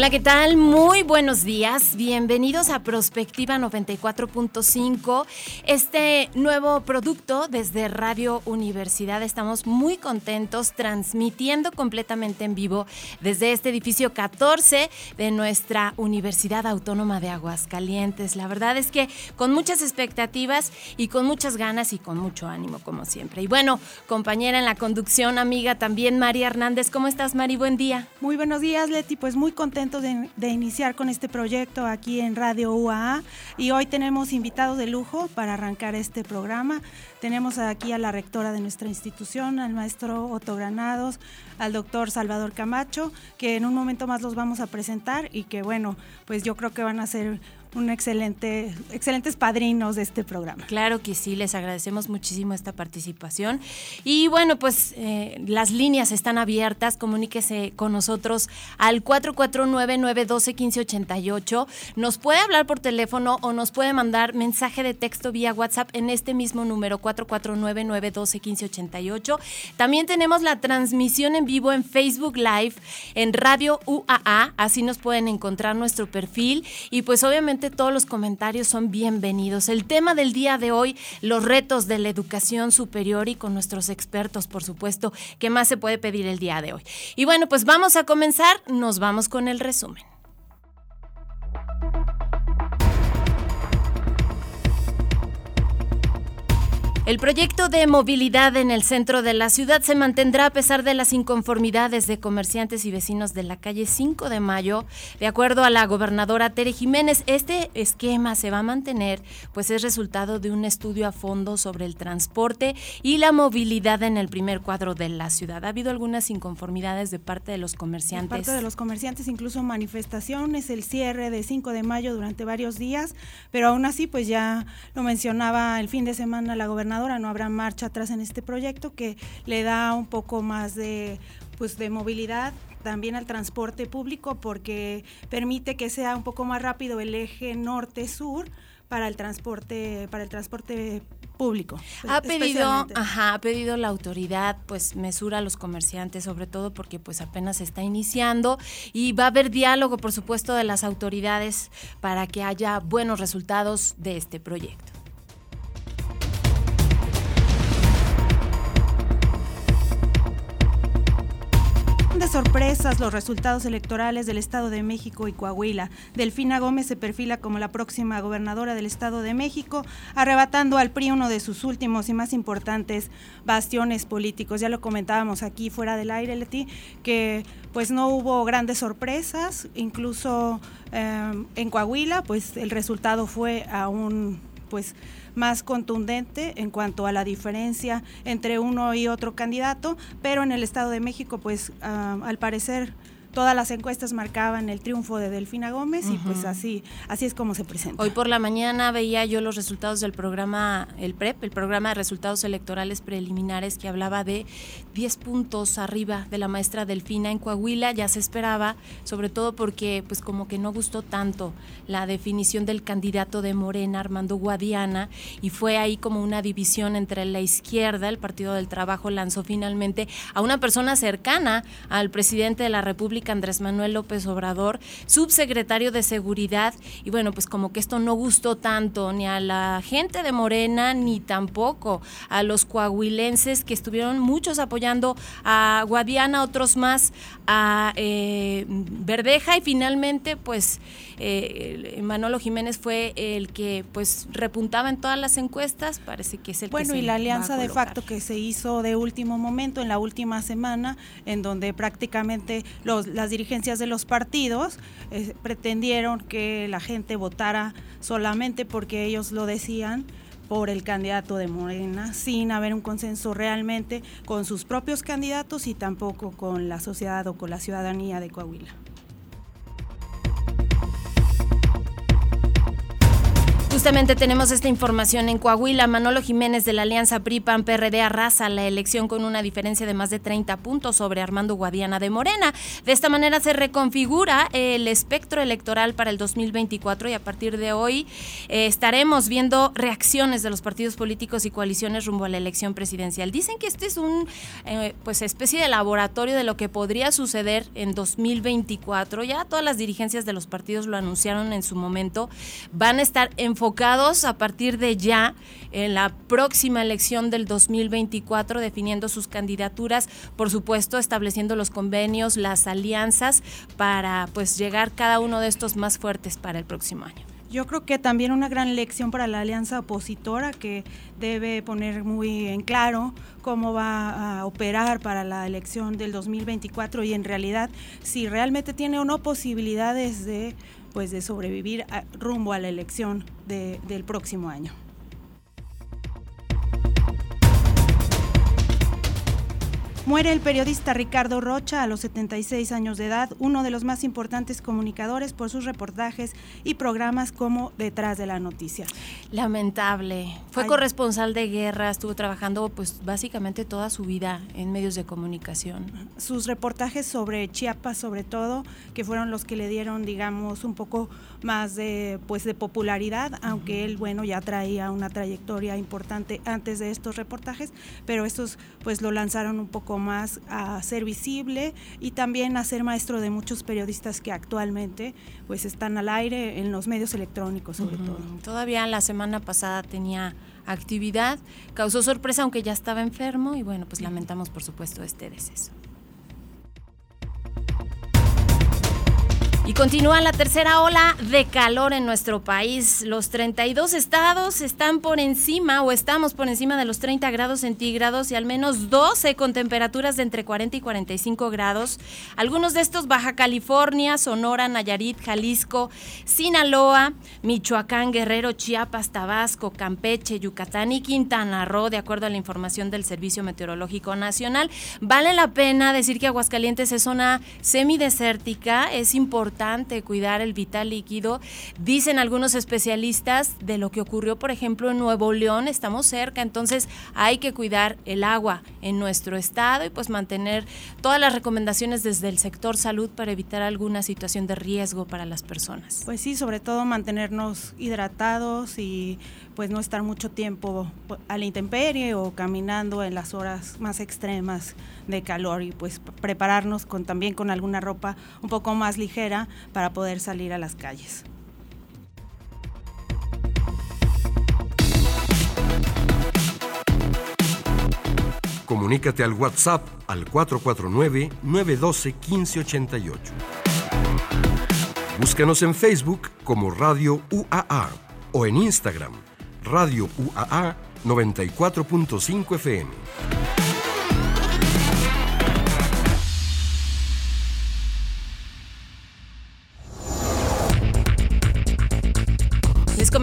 Hola, ¿qué tal? Muy buenos días. Bienvenidos a Prospectiva 94.5, este nuevo producto desde Radio Universidad. Estamos muy contentos transmitiendo completamente en vivo desde este edificio 14 de nuestra Universidad Autónoma de Aguascalientes. La verdad es que con muchas expectativas y con muchas ganas y con mucho ánimo, como siempre. Y bueno, compañera en la conducción, amiga también, María Hernández. ¿Cómo estás, Mari? Buen día. Muy buenos días, Leti. Pues muy contenta de, iniciar con este proyecto aquí en Radio UAA y hoy tenemos invitados de lujo para arrancar este programa. Tenemos aquí a la rectora de nuestra institución, al maestro Otto Granados, al doctor Salvador Camacho, que en un momento más los vamos a presentar y que bueno, pues yo creo que van a ser un excelente, excelentes padrinos de este programa. Claro que sí, les agradecemos muchísimo esta participación. Y bueno, pues eh, las líneas están abiertas, comuníquese con nosotros al 449-912-1588. Nos puede hablar por teléfono o nos puede mandar mensaje de texto vía WhatsApp en este mismo número 449-912-1588. También tenemos la transmisión en vivo en Facebook Live en Radio UAA, así nos pueden encontrar nuestro perfil y pues obviamente todos los comentarios son bienvenidos. El tema del día de hoy, los retos de la educación superior y con nuestros expertos, por supuesto, ¿qué más se puede pedir el día de hoy? Y bueno, pues vamos a comenzar, nos vamos con el resumen. El proyecto de movilidad en el centro de la ciudad se mantendrá a pesar de las inconformidades de comerciantes y vecinos de la calle 5 de Mayo. De acuerdo a la gobernadora Tere Jiménez, este esquema se va a mantener, pues es resultado de un estudio a fondo sobre el transporte y la movilidad en el primer cuadro de la ciudad. Ha habido algunas inconformidades de parte de los comerciantes. De parte de los comerciantes, incluso manifestaciones, el cierre de 5 de mayo durante varios días, pero aún así, pues ya lo mencionaba el fin de semana la gobernadora no habrá marcha atrás en este proyecto que le da un poco más de pues de movilidad también al transporte público porque permite que sea un poco más rápido el eje norte-sur para el transporte para el transporte público. Ha pedido, ajá, ha pedido la autoridad pues mesura a los comerciantes, sobre todo porque pues apenas está iniciando y va a haber diálogo, por supuesto, de las autoridades para que haya buenos resultados de este proyecto. De sorpresas los resultados electorales del Estado de México y Coahuila. Delfina Gómez se perfila como la próxima gobernadora del Estado de México, arrebatando al PRI uno de sus últimos y más importantes bastiones políticos. Ya lo comentábamos aquí fuera del aire, Leti, que pues no hubo grandes sorpresas, incluso eh, en Coahuila, pues el resultado fue aún pues más contundente en cuanto a la diferencia entre uno y otro candidato, pero en el Estado de México, pues ah, al parecer todas las encuestas marcaban el triunfo de Delfina Gómez y pues así, así es como se presenta. Hoy por la mañana veía yo los resultados del programa, el PREP, el programa de resultados electorales preliminares que hablaba de 10 puntos arriba de la maestra Delfina en Coahuila, ya se esperaba, sobre todo porque pues como que no gustó tanto la definición del candidato de Morena, Armando Guadiana, y fue ahí como una división entre la izquierda, el Partido del Trabajo lanzó finalmente a una persona cercana al presidente de la República, Andrés Manuel López Obrador, subsecretario de Seguridad, y bueno, pues como que esto no gustó tanto ni a la gente de Morena, ni tampoco a los coahuilenses que estuvieron muchos apoyando a Guadiana, otros más a eh, Verdeja, y finalmente pues eh, Manolo Jiménez fue el que pues repuntaba en todas las encuestas, parece que es el bueno, y la alianza de facto que se hizo de último momento en la última semana, en donde prácticamente los las dirigencias de los partidos eh, pretendieron que la gente votara solamente porque ellos lo decían por el candidato de Morena, sin haber un consenso realmente con sus propios candidatos y tampoco con la sociedad o con la ciudadanía de Coahuila. Justamente tenemos esta información en Coahuila. Manolo Jiménez de la Alianza PRI-PAN-PRD arrasa la elección con una diferencia de más de 30 puntos sobre Armando Guadiana de Morena. De esta manera se reconfigura el espectro electoral para el 2024 y a partir de hoy eh, estaremos viendo reacciones de los partidos políticos y coaliciones rumbo a la elección presidencial. Dicen que este es un eh, pues especie de laboratorio de lo que podría suceder en 2024. Ya todas las dirigencias de los partidos lo anunciaron en su momento. Van a estar en a partir de ya en la próxima elección del 2024, definiendo sus candidaturas, por supuesto, estableciendo los convenios, las alianzas para pues llegar cada uno de estos más fuertes para el próximo año. Yo creo que también una gran lección para la alianza opositora que debe poner muy en claro cómo va a operar para la elección del 2024 y en realidad si realmente tiene o no posibilidades de pues de sobrevivir rumbo a la elección del próximo año. Muere el periodista Ricardo Rocha a los 76 años de edad, uno de los más importantes comunicadores por sus reportajes y programas como Detrás de la Noticia. Lamentable. Fue corresponsal de guerra, estuvo trabajando pues básicamente toda su vida en medios de comunicación. Sus reportajes sobre Chiapas sobre todo, que fueron los que le dieron digamos un poco más de pues de popularidad, aunque él bueno ya traía una trayectoria importante antes de estos reportajes, pero estos pues lo lanzaron un poco más a ser visible y también a ser maestro de muchos periodistas que actualmente pues están al aire en los medios electrónicos sobre todo. Todavía la semana pasada tenía actividad, causó sorpresa aunque ya estaba enfermo y bueno, pues lamentamos por supuesto este deceso. Y continúa la tercera ola de calor en nuestro país. Los 32 estados están por encima o estamos por encima de los 30 grados centígrados y al menos 12 con temperaturas de entre 40 y 45 grados. Algunos de estos Baja California, Sonora, Nayarit, Jalisco, Sinaloa, Michoacán, Guerrero, Chiapas, Tabasco, Campeche, Yucatán y Quintana Roo, de acuerdo a la información del Servicio Meteorológico Nacional. Vale la pena decir que Aguascalientes es zona semidesértica, es importante cuidar el vital líquido. Dicen algunos especialistas de lo que ocurrió, por ejemplo, en Nuevo León, estamos cerca, entonces hay que cuidar el agua en nuestro estado y pues mantener todas las recomendaciones desde el sector salud para evitar alguna situación de riesgo para las personas. Pues sí, sobre todo mantenernos hidratados y pues no estar mucho tiempo a la intemperie o caminando en las horas más extremas de calor y pues prepararnos también con alguna ropa un poco más ligera para poder salir a las calles. Comunícate al WhatsApp al 449-912-1588. Búscanos en Facebook como Radio UAA o en Instagram Radio UAA 94.5 FM.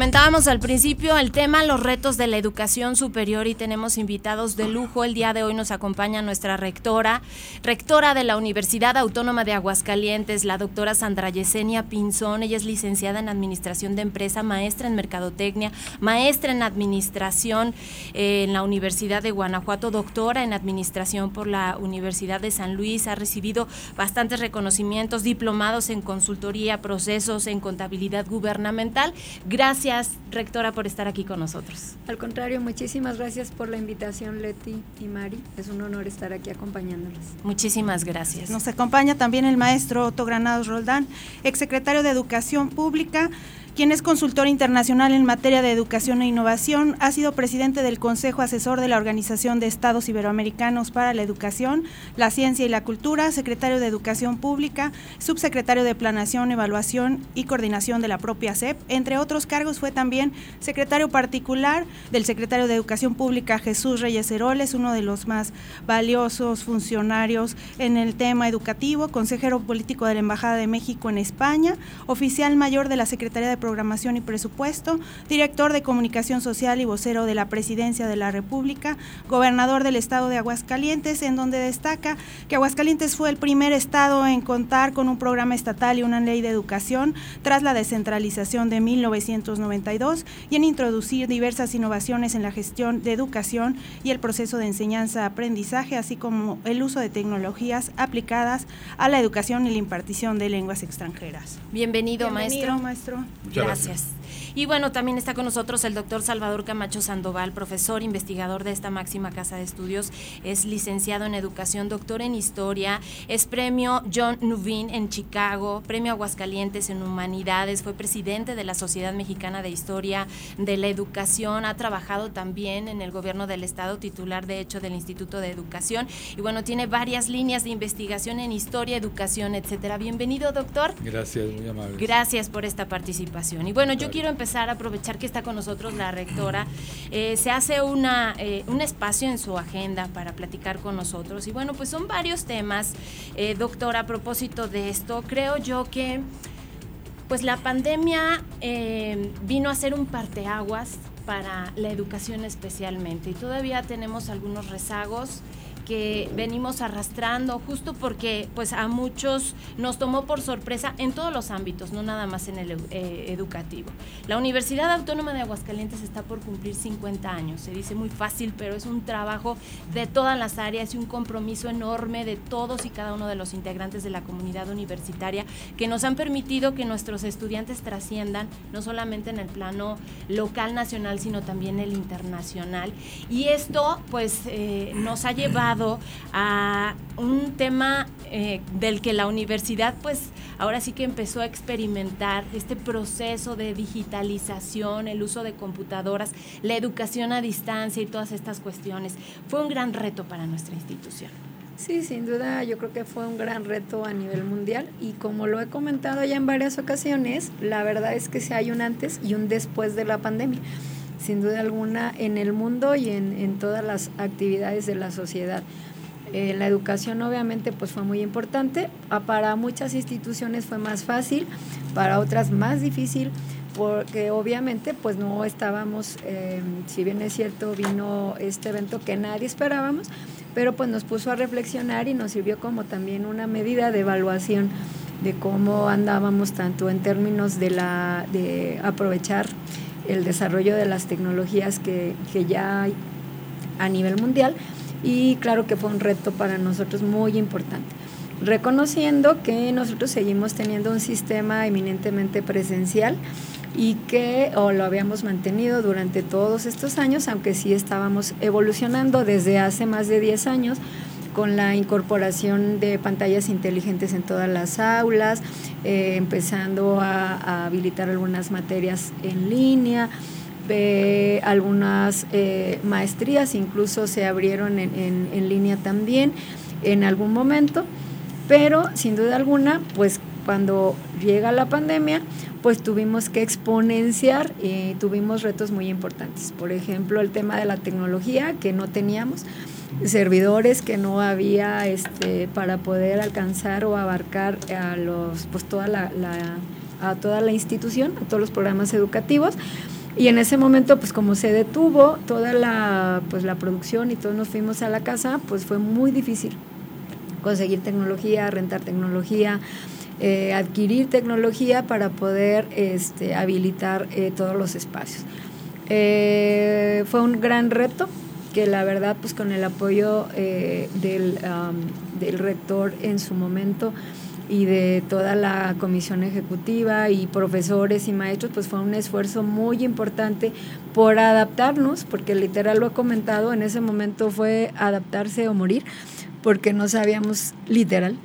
Comentábamos al principio el tema, los retos de la educación superior y tenemos invitados de lujo. El día de hoy nos acompaña nuestra rectora, rectora de la Universidad Autónoma de Aguascalientes, la doctora Sandra Yesenia Pinzón. Ella es licenciada en Administración de Empresa, maestra en Mercadotecnia, maestra en Administración eh, en la Universidad de Guanajuato, doctora en Administración por la Universidad de San Luis. Ha recibido bastantes reconocimientos, diplomados en consultoría, procesos en contabilidad gubernamental. Gracias Gracias, rectora, por estar aquí con nosotros. Al contrario, muchísimas gracias por la invitación, Leti y Mari. Es un honor estar aquí acompañándoles. Muchísimas gracias. Nos acompaña también el maestro Otto Granados Roldán, exsecretario de Educación Pública quien es consultor internacional en materia de educación e innovación, ha sido presidente del Consejo Asesor de la Organización de Estados Iberoamericanos para la Educación, la Ciencia y la Cultura, secretario de Educación Pública, subsecretario de Planación, Evaluación y Coordinación de la propia SEP. Entre otros cargos fue también secretario particular del secretario de Educación Pública Jesús Reyes Heroles, uno de los más valiosos funcionarios en el tema educativo, consejero político de la Embajada de México en España, oficial mayor de la Secretaría de Programación y Presupuesto, director de Comunicación Social y vocero de la Presidencia de la República, gobernador del estado de Aguascalientes, en donde destaca que Aguascalientes fue el primer estado en contar con un programa estatal y una ley de educación tras la descentralización de 1992 y en introducir diversas innovaciones en la gestión de educación y el proceso de enseñanza-aprendizaje, así como el uso de tecnologías aplicadas a la educación y la impartición de lenguas extranjeras. Bienvenido, Bienvenido maestro. Gracias. Y bueno, también está con nosotros el doctor Salvador Camacho Sandoval, profesor, investigador de esta máxima casa de estudios, es licenciado en educación, doctor en historia, es premio John Nuvin en Chicago, premio Aguascalientes en humanidades, fue presidente de la Sociedad Mexicana de Historia de la Educación, ha trabajado también en el gobierno del estado, titular de hecho del Instituto de Educación y bueno, tiene varias líneas de investigación en historia, educación, etcétera. Bienvenido, doctor. Gracias, muy amable. Gracias por esta participación. Y bueno, yo quiero empezar a aprovechar que está con nosotros la rectora. Eh, se hace una, eh, un espacio en su agenda para platicar con nosotros. Y bueno, pues son varios temas, eh, doctora, a propósito de esto. Creo yo que pues la pandemia vino a ser un parteaguas para la educación especialmente y todavía tenemos algunos rezagos que venimos arrastrando justo porque pues a muchos nos tomó por sorpresa en todos los ámbitos, no nada más en el eh, educativo. La Universidad Autónoma de Aguascalientes está por cumplir 50 años, se dice muy fácil, pero es un trabajo de todas las áreas y un compromiso enorme de todos y cada uno de los integrantes de la comunidad universitaria que nos han permitido que nuestros estudiantes trasciendan no solamente en el plano local, nacional, sino también el internacional. Y esto pues eh, nos ha llevado a un tema eh, del que la universidad pues ahora sí que empezó a experimentar este proceso de digitalización, el uso de computadoras, la educación a distancia y todas estas cuestiones. Fue un gran reto para nuestra institución. Sí, sin duda yo creo que fue un gran reto a nivel mundial y como lo he comentado ya en varias ocasiones, la verdad es que sí hay un antes y un después de la pandemia sin duda alguna en el mundo y en, todas las actividades de la sociedad. Eh, la educación obviamente pues fue muy importante, para muchas instituciones fue más fácil, para otras más difícil, porque obviamente pues no estábamos, eh, si bien es cierto, vino este evento que nadie esperábamos, pero pues nos puso a reflexionar y nos sirvió como también una medida de evaluación de cómo andábamos tanto en términos de, la, de aprovechar el desarrollo de las tecnologías que, ya hay a nivel mundial y claro que fue un reto para nosotros muy importante. Reconociendo que nosotros seguimos teniendo un sistema eminentemente presencial y que o lo habíamos mantenido durante todos estos años, aunque sí estábamos evolucionando desde hace más de 10 años con la incorporación de pantallas inteligentes en todas las aulas, eh, empezando a, habilitar algunas materias en línea, algunas eh, maestrías incluso se abrieron en, en, línea también en algún momento, pero sin duda alguna, pues cuando llega la pandemia, pues tuvimos que exponenciar y tuvimos retos muy importantes. Por ejemplo, el tema de la tecnología que no teníamos servidores que no había este, para poder alcanzar o abarcar a los pues toda la, a toda la institución, a todos los programas educativos. Y en ese momento, pues como se detuvo toda la, pues, la producción y todos nos fuimos a la casa, pues fue muy difícil conseguir tecnología, rentar tecnología, eh, adquirir tecnología para poder este, habilitar eh, todos los espacios. Eh, fue un gran reto, que la verdad pues con el apoyo eh, del, del rector en su momento y de toda la comisión ejecutiva y profesores y maestros, pues fue un esfuerzo muy importante por adaptarnos, porque literal lo he comentado, en ese momento fue adaptarse o morir, porque no sabíamos literal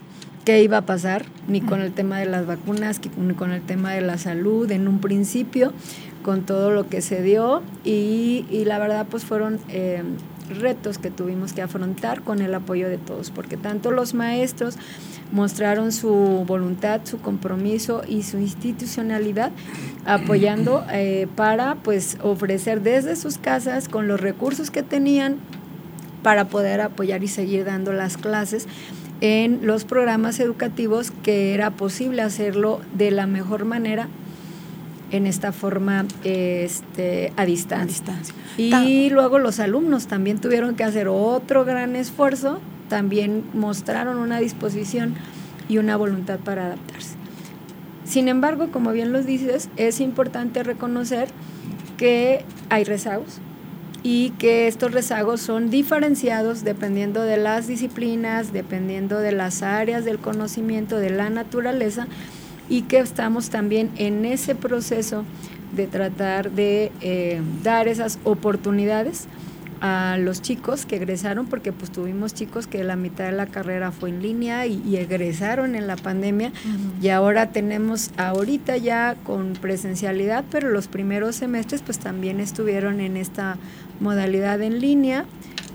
qué iba a pasar, ni con el tema de las vacunas, ni con el tema de la salud en un principio, con todo lo que se dio y, la verdad pues fueron eh, retos que tuvimos que afrontar con el apoyo de todos, porque tanto los maestros mostraron su voluntad, su compromiso y su institucionalidad apoyando eh, para pues ofrecer desde sus casas con los recursos que tenían para poder apoyar y seguir dando las clases en los programas educativos que era posible hacerlo de la mejor manera en esta forma este, a distancia. Y luego los alumnos también tuvieron que hacer otro gran esfuerzo, también mostraron una disposición y una voluntad para adaptarse. Sin embargo, como bien los dices, es importante reconocer que hay rezagos y que estos rezagos son diferenciados dependiendo de las disciplinas, dependiendo de las áreas del conocimiento, de la naturaleza y que estamos también en ese proceso de tratar de eh, dar esas oportunidades a los chicos que egresaron, porque pues tuvimos chicos que la mitad de la carrera fue en línea y, egresaron en la pandemia y ahora tenemos ahorita ya con presencialidad, pero los primeros semestres pues también estuvieron en esta modalidad en línea,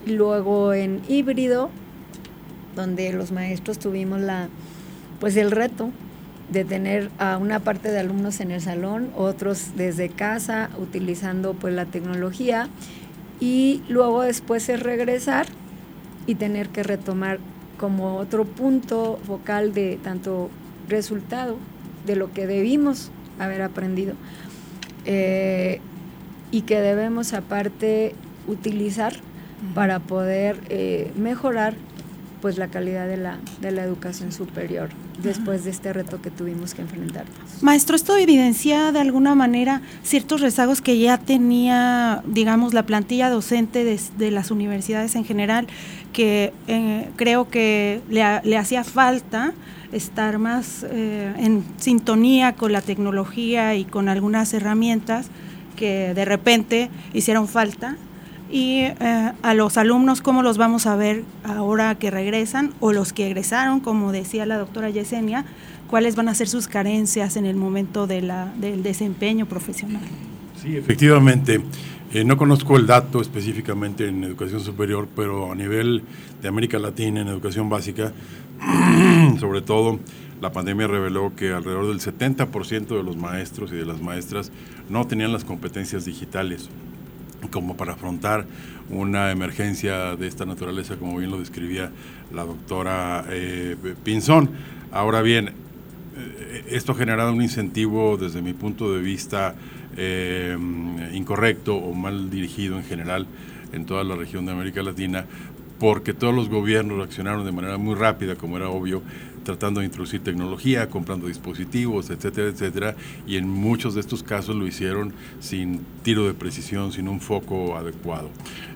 luego en híbrido, donde los maestros tuvimos la pues el reto de tener a una parte de alumnos en el salón, otros desde casa utilizando pues la tecnología y luego después es regresar y tener que retomar como otro punto focal de tanto resultado de lo que debimos haber aprendido. Eh, y que debemos aparte utilizar para poder eh, mejorar pues la calidad de la, de la educación superior después de este reto que tuvimos que enfrentar. Maestro, esto evidencia de alguna manera ciertos rezagos que ya tenía, digamos, la plantilla docente de, las universidades en general, que eh, creo que le, hacía falta estar más eh, en sintonía con la tecnología y con algunas herramientas que de repente hicieron falta y eh, a los alumnos cómo los vamos a ver ahora que regresan o los que egresaron, como decía la doctora Yesenia, cuáles van a ser sus carencias en el momento de la, del desempeño profesional. Sí, efectivamente. Eh, no conozco el dato específicamente en educación superior, pero a nivel de América Latina, en educación básica, sobre todo, la pandemia reveló que alrededor del 70% de los maestros y de las maestras no tenían las competencias digitales como para afrontar una emergencia de esta naturaleza, como bien lo describía la doctora eh, Pinzón. Ahora bien, eh, esto ha generado un incentivo desde mi punto de vista eh, incorrecto o mal dirigido en general en toda la región de América Latina, porque todos los gobiernos reaccionaron de manera muy rápida, como era obvio, tratando de introducir tecnología, comprando dispositivos, etcétera, etcétera, y en muchos de estos casos lo hicieron sin tiro de precisión, sin un foco adecuado.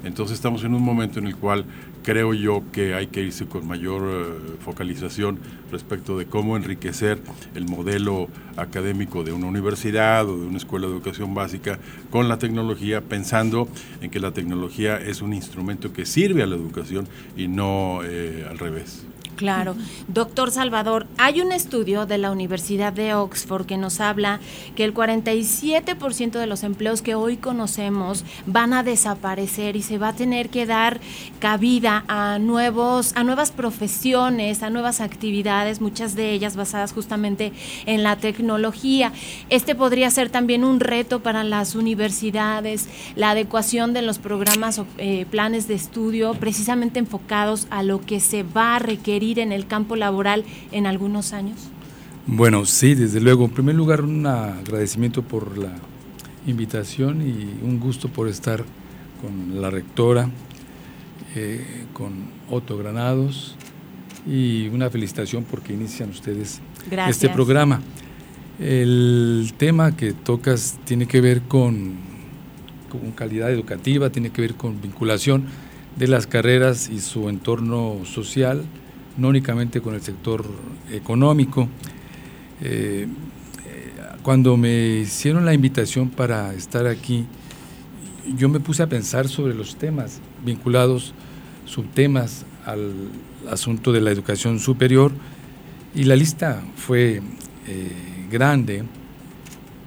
Entonces estamos en un momento en el cual creo yo que hay que irse con mayor eh, focalización respecto de cómo enriquecer el modelo académico de una universidad o de una escuela de educación básica con la tecnología, pensando en que la tecnología es un instrumento que sirve a la educación y no eh, al revés. Claro. Doctor Salvador, hay un estudio de la Universidad de Oxford que nos habla que el 47% de los empleos que hoy conocemos van a desaparecer y se va a tener que dar cabida a nuevos a nuevas profesiones, a nuevas actividades, muchas de ellas basadas justamente en la tecnología. Este podría ser también un reto para las universidades, la adecuación de los programas o eh, planes de estudio precisamente enfocados a lo que se va a requerir en el campo laboral en algunos años? Bueno, sí, desde luego. En primer lugar, un agradecimiento por la invitación y un gusto por estar con la rectora, eh, con Otto Granados y una felicitación porque inician ustedes este programa. El tema que tocas tiene que ver con, con calidad educativa, tiene que ver con vinculación de las carreras y su entorno social, no únicamente con el sector económico. Eh, cuando me hicieron la invitación para estar aquí, yo me puse a pensar sobre los temas vinculados, subtemas al asunto de la educación superior y la lista fue eh, grande,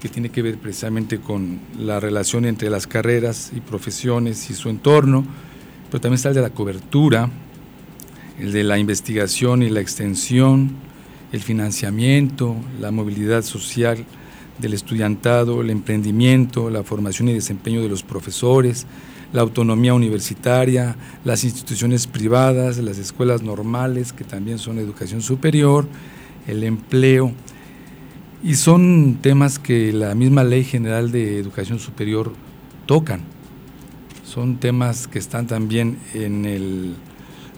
que tiene que ver precisamente con la relación entre las carreras y profesiones y su entorno, pero también está el de la cobertura, el de la investigación y la extensión, el financiamiento, la movilidad social del estudiantado, el emprendimiento, la formación y desempeño de los profesores, la autonomía universitaria, las instituciones privadas, las escuelas normales, que también son educación superior, el empleo. Y son temas que la misma Ley General de Educación Superior tocan. Son temas que están también en, el,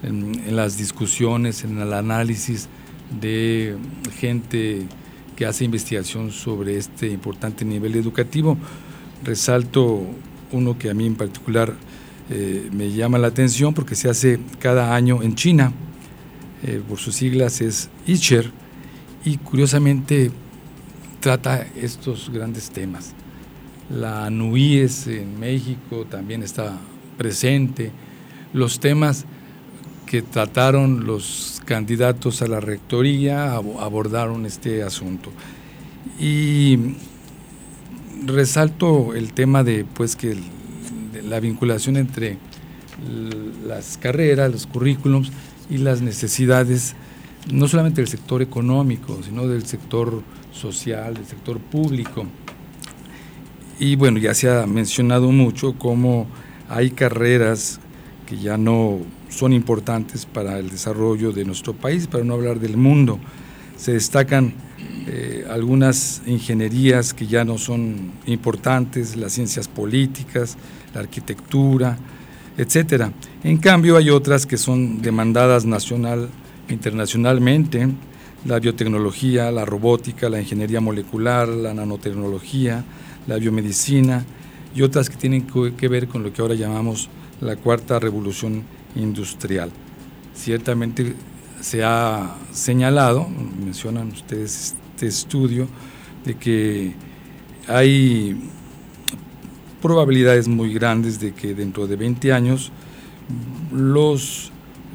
en, las discusiones, en el análisis de gente que hace investigación sobre este importante nivel educativo. Resalto uno que a mí en particular eh, me llama la atención porque se hace cada año en China, eh, por sus siglas es ICHER, y curiosamente trata estos grandes temas. La NUIES en México también está presente, los temas que trataron los candidatos a la rectoría abordaron este asunto. Y resalto el tema de pues que la vinculación entre las carreras, los currículums y las necesidades no solamente del sector económico, sino del sector social, del sector público. Y bueno, ya se ha mencionado mucho cómo hay carreras que ya no son importantes para el desarrollo de nuestro país, para no hablar del mundo. Se destacan eh, algunas ingenierías que ya no son importantes, las ciencias políticas, la arquitectura, etcétera. En cambio, hay otras que son demandadas nacional, internacionalmente, la biotecnología, la robótica, la ingeniería molecular, la nanotecnología, la biomedicina y otras que tienen que ver con lo que ahora llamamos la cuarta revolución industrial. Ciertamente se ha señalado, mencionan ustedes este estudio, de que hay probabilidades muy grandes de que dentro de 20 años los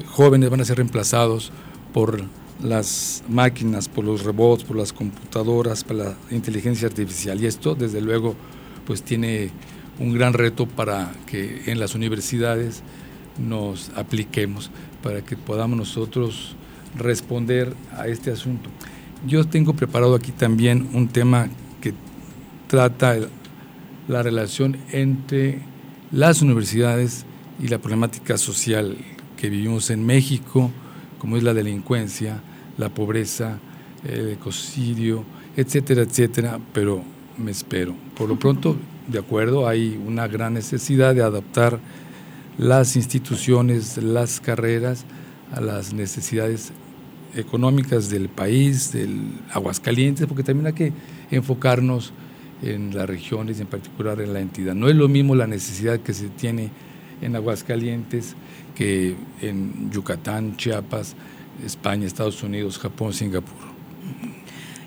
jóvenes van a ser reemplazados por las máquinas, por los robots, por las computadoras, por la inteligencia artificial. Y esto, desde luego, pues tiene un gran reto para que en las universidades nos apliquemos, para que podamos nosotros responder a este asunto. Yo tengo preparado aquí también un tema que trata la relación entre las universidades y la problemática social que vivimos en México, como es la delincuencia, la pobreza, el ecocidio, etcétera, etcétera, pero me espero. Por lo pronto, de acuerdo, hay una gran necesidad de adaptar las instituciones, las carreras a las necesidades económicas del país, del Aguascalientes, porque también hay que enfocarnos en las regiones en particular en la entidad. No es lo mismo la necesidad que se tiene en Aguascalientes que en Yucatán, Chiapas, España, Estados Unidos, Japón, Singapur.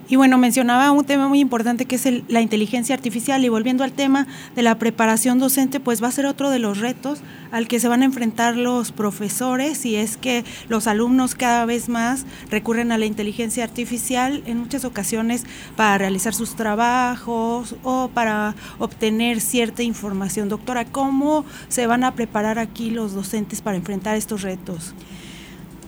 Y bueno, mencionaba un tema muy importante que es la inteligencia artificial y volviendo al tema de la preparación docente, pues va a ser otro de los retos al que se van a enfrentar los profesores y es que los alumnos cada vez más recurren a la inteligencia artificial en muchas ocasiones para realizar sus trabajos o para obtener cierta información. Doctora, ¿cómo se van a preparar aquí los docentes para enfrentar estos retos?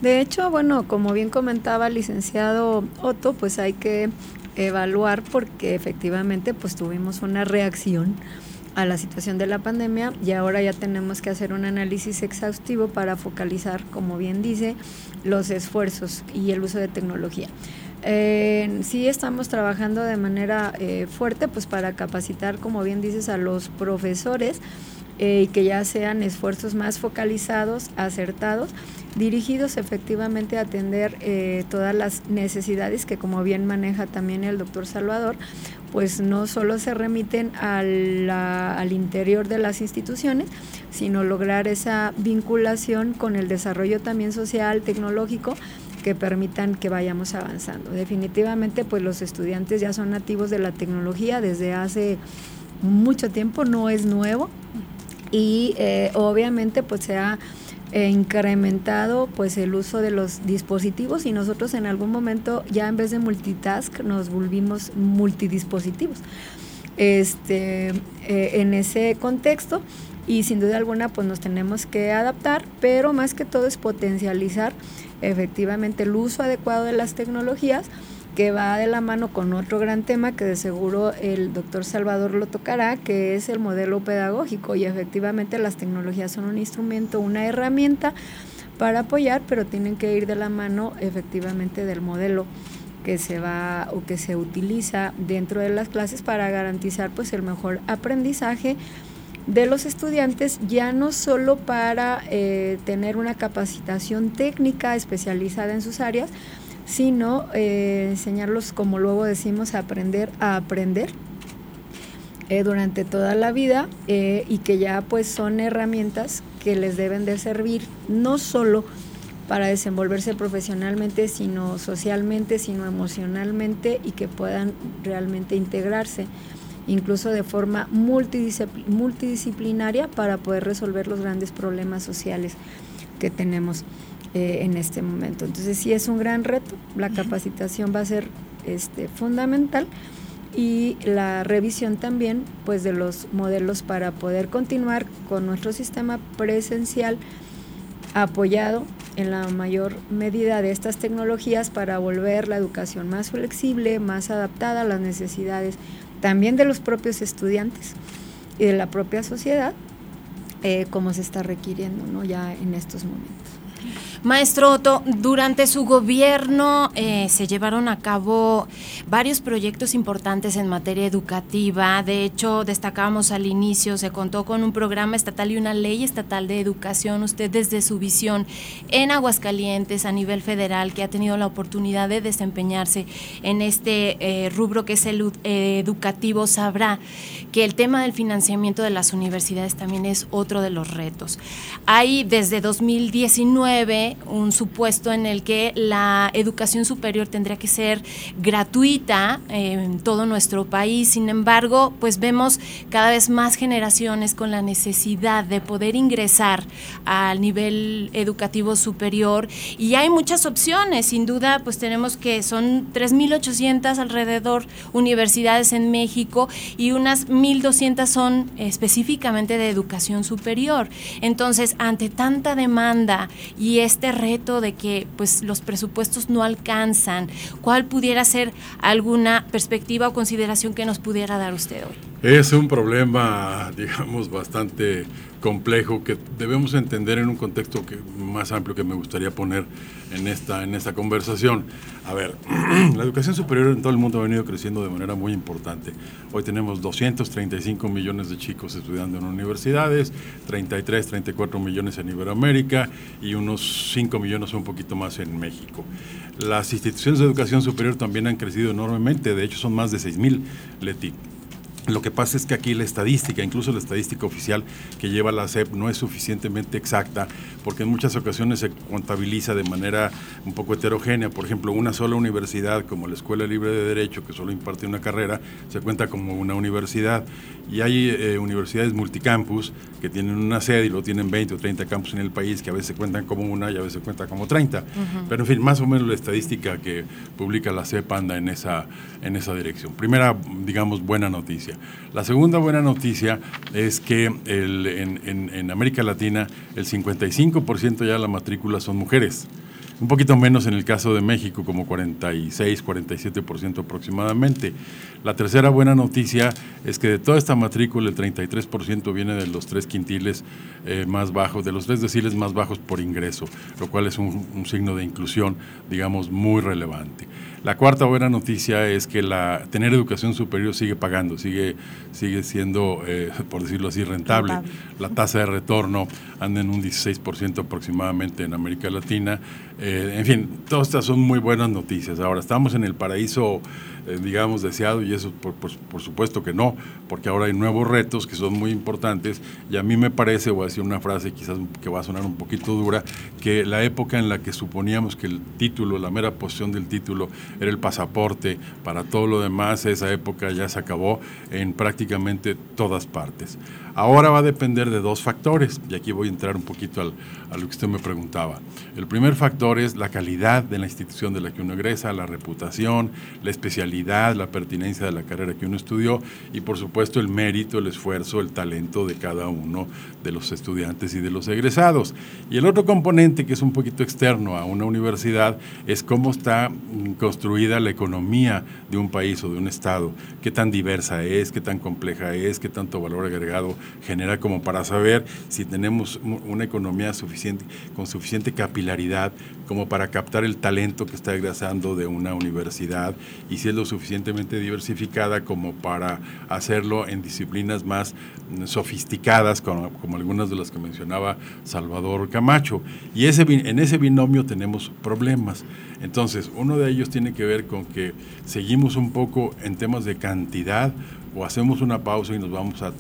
De hecho, bueno, como bien comentaba el licenciado Otto, pues hay que evaluar porque efectivamente pues tuvimos una reacción a la situación de la pandemia y ahora ya tenemos que hacer un análisis exhaustivo para focalizar, como bien dice, los esfuerzos y el uso de tecnología. Eh, sí estamos trabajando de manera eh, fuerte pues para capacitar, como bien dices, a los profesores eh, y que ya sean esfuerzos más focalizados, acertados, dirigidos efectivamente a atender eh, todas las necesidades que como bien maneja también el doctor Salvador, pues no solo se remiten al, al interior de las instituciones, sino lograr esa vinculación con el desarrollo también social, tecnológico, que permitan que vayamos avanzando. Definitivamente, pues los estudiantes ya son nativos de la tecnología desde hace mucho tiempo, no es nuevo, y eh, obviamente pues se ha eh, incrementado pues el uso de los dispositivos y nosotros en algún momento ya en vez de multitask nos volvimos multidispositivos. Este eh, en ese contexto y sin duda alguna pues nos tenemos que adaptar pero más que todo es potencializar efectivamente el uso adecuado de las tecnologías que va de la mano con otro gran tema que de seguro el doctor Salvador lo tocará, que es el modelo pedagógico. Y efectivamente las tecnologías son un instrumento, una herramienta para apoyar, pero tienen que ir de la mano efectivamente del modelo que se va o que se utiliza dentro de las clases para garantizar pues el mejor aprendizaje de los estudiantes, ya no solo para eh, tener una capacitación técnica especializada en sus áreas, sino eh, enseñarlos, como luego decimos, a aprender a aprender eh, durante toda la vida y que ya pues son herramientas que les deben de servir no solo para desenvolverse profesionalmente, sino socialmente, sino emocionalmente y que puedan realmente integrarse incluso de forma multidisciplinaria para poder resolver los grandes problemas sociales que tenemos eh, en este momento. Entonces sí es un gran reto, la capacitación va a ser este, fundamental y la revisión también pues de los modelos para poder continuar con nuestro sistema presencial apoyado en la mayor medida de estas tecnologías para volver la educación más flexible, más adaptada a las necesidades también de los propios estudiantes y de la propia sociedad, eh, como se está requiriendo ¿no? ya en estos momentos. Maestro Otto, durante su gobierno eh, se llevaron a cabo varios proyectos importantes en materia educativa. De hecho, destacábamos al inicio, se contó con un programa estatal y una ley estatal de educación. Usted desde su visión en Aguascalientes a nivel federal, que ha tenido la oportunidad de desempeñarse en este eh, rubro que es el eh, educativo, sabrá que el tema del financiamiento de las universidades también es otro de los retos. Hay desde 2019 un supuesto en el que la educación superior tendría que ser gratuita en todo nuestro país. Sin embargo, pues vemos cada vez más generaciones con la necesidad de poder ingresar al nivel educativo superior y hay muchas opciones. Sin duda, pues tenemos que son 3.800 alrededor universidades en México y unas 1.200 son específicamente de educación superior. Entonces, ante tanta demanda y este este reto de que pues los presupuestos no alcanzan, ¿cuál pudiera ser alguna perspectiva o consideración que nos pudiera dar usted hoy? Es un problema, digamos, bastante complejo que debemos entender en un contexto que, más amplio que me gustaría poner en esta, en esta conversación. A ver, la educación superior en todo el mundo ha venido creciendo de manera muy importante. Hoy tenemos 235 millones de chicos estudiando en universidades, 33, 34 millones en Iberoamérica y unos 5 millones o un poquito más en México. Las instituciones de educación superior también han crecido enormemente, de hecho son más de 6 mil, Leti. Lo que pasa es que aquí la estadística, incluso la estadística oficial que lleva la SEP, no es suficientemente exacta porque en muchas ocasiones se contabiliza de manera un poco heterogénea. Por ejemplo, una sola universidad como la Escuela Libre de Derecho, que solo imparte una carrera, se cuenta como una universidad. Y hay eh, universidades multicampus que tienen una sede y lo tienen 20 o 30 campus en el país, que a veces cuentan como una y a veces cuentan como 30. Pero en fin, más o menos la estadística que publica la SEP anda en esa, en esa dirección. Primera, digamos, buena noticia. La segunda buena noticia es que en, América Latina el 55% ya de la matrícula son mujeres. Un poquito menos en el caso de México, como 46, 47% aproximadamente. La tercera buena noticia es que de toda esta matrícula el 33% viene de los tres quintiles eh, más bajos, de los tres deciles más bajos por ingreso, lo cual es un signo de inclusión, digamos, muy relevante. La cuarta buena noticia es que la tener educación superior sigue pagando, sigue, sigue siendo, eh, por decirlo así, rentable. La tasa de retorno anda en un 16% aproximadamente en América Latina. Eh, en fin, todas estas son muy buenas noticias. Ahora, estamos en el paraíso eh, digamos, deseado y eso por, por, supuesto que no, porque ahora hay nuevos retos que son muy importantes y a mí me parece, voy a decir una frase quizás que va a sonar un poquito dura, que la época en la que suponíamos que el título, la mera posición del título era el pasaporte para todo lo demás, esa época ya se acabó en prácticamente todas partes. Ahora va a depender de dos factores, y aquí voy a entrar un poquito al, a lo que usted me preguntaba. El primer factor es la calidad de la institución de la que uno egresa, la reputación, la especialidad la pertinencia de la carrera que uno estudió y por supuesto el mérito, el esfuerzo, el talento de cada uno de los estudiantes y de los egresados. Y el otro componente que es un poquito externo a una universidad es cómo está mm, construida la economía de un país o de un estado, qué tan diversa es, qué tan compleja es, qué tanto valor agregado genera como para saber si tenemos una economía suficiente, con suficiente capilaridad como para captar el talento que está egresando de una universidad y si es lo suficientemente diversificada como para hacerlo en disciplinas más mm, sofisticadas, como, algunas de las que mencionaba Salvador Camacho. Y ese, en ese binomio tenemos problemas. Entonces, uno de ellos tiene que ver con que seguimos un poco en temas de cantidad o hacemos una pausa y nos vamos a,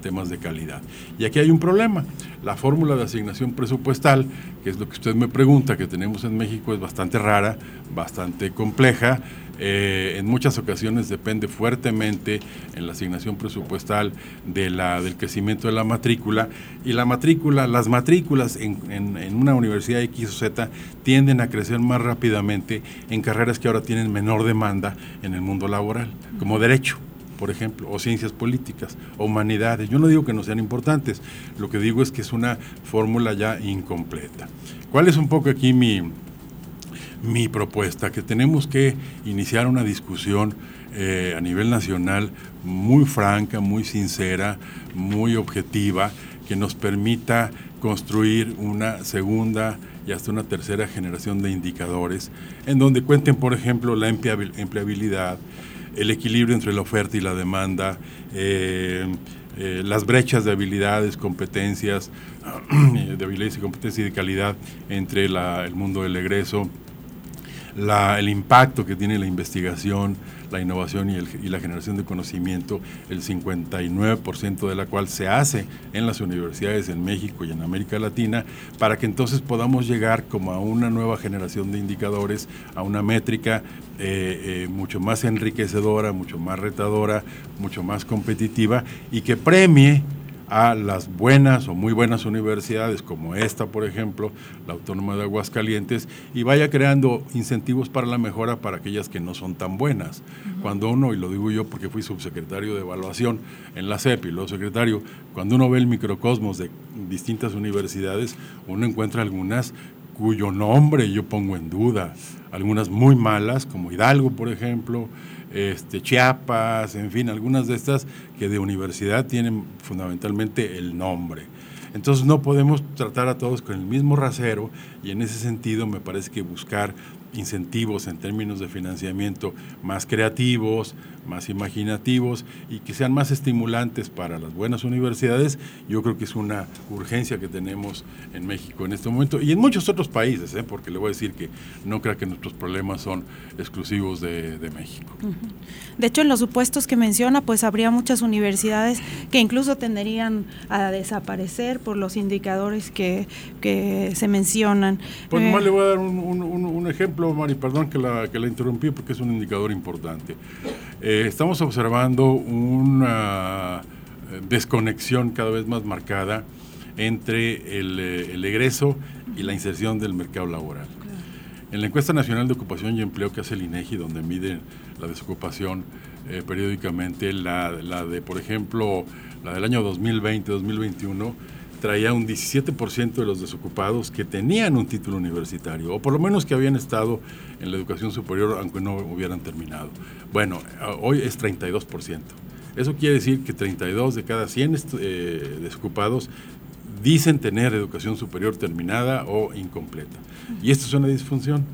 temas de calidad. Y aquí hay un problema. La fórmula de asignación presupuestal, que es lo que usted me pregunta, que tenemos en México, es bastante rara, bastante compleja. Eh, en muchas ocasiones depende fuertemente en la asignación presupuestal de la, del crecimiento de la matrícula y la matrícula, las matrículas en, en, una universidad X o Z tienden a crecer más rápidamente en carreras que ahora tienen menor demanda en el mundo laboral, como derecho por ejemplo, o ciencias políticas, o humanidades. Yo no digo que no sean importantes, lo que digo es que es una fórmula ya incompleta. ¿Cuál es un poco aquí mi, mi propuesta? Que tenemos que iniciar una discusión eh, a nivel nacional muy franca, muy sincera, muy objetiva, que nos permita construir una segunda y hasta una tercera generación de indicadores, en donde cuenten, por ejemplo, la empleabilidad, el equilibrio entre la oferta y la demanda, eh, eh, las brechas de habilidades, competencias, de habilidades y competencias y de calidad entre el mundo del egreso, el impacto que tiene la investigación, la innovación y, la generación de conocimiento, el 59% de la cual se hace en las universidades en México y en América Latina, para que entonces podamos llegar como a una nueva generación de indicadores, a una métrica eh, eh, mucho más enriquecedora, mucho más retadora, mucho más competitiva y que premie a las buenas o muy buenas universidades como esta, por ejemplo, la Autónoma de Aguascalientes, y vaya creando incentivos para la mejora para aquellas que no son tan buenas. Cuando uno, y lo digo yo porque fui subsecretario de evaluación en la CEP y luego secretario, cuando uno ve el microcosmos de distintas universidades, uno encuentra algunas cuyo nombre yo pongo en duda, algunas muy malas, como Hidalgo, por ejemplo, este, Chiapas, en fin, algunas de estas que de universidad tienen fundamentalmente el nombre. Entonces no podemos tratar a todos con el mismo rasero y en ese sentido me parece que buscar incentivos en términos de financiamiento más creativos, más imaginativos y que sean más estimulantes para las buenas universidades, yo creo que es una urgencia que tenemos en México en este momento y en muchos otros países, ¿eh? porque le voy a decir que no creo que nuestros problemas son exclusivos de, México. De hecho, en los supuestos que menciona, pues habría muchas universidades que incluso tenderían a desaparecer por los indicadores que, se mencionan. Pues nomás eh, le voy a dar un, ejemplo, Mari, perdón que la, que la interrumpí porque es un indicador importante. Eh, estamos observando una eh, desconexión cada vez más marcada entre el, el, egreso y la inserción del mercado laboral. En la encuesta nacional de ocupación y empleo que hace el INEGI, donde mide la desocupación eh, periódicamente, la, la, de, por ejemplo, la del año 2020-2021, traía un 17% de los desocupados que tenían un título universitario, o por lo menos que habían estado en la educación superior aunque no hubieran terminado. Bueno, hoy es 32%. Eso quiere decir que 32 de cada 100 eh, desocupados dicen tener educación superior terminada o incompleta. Y esto es una disfunción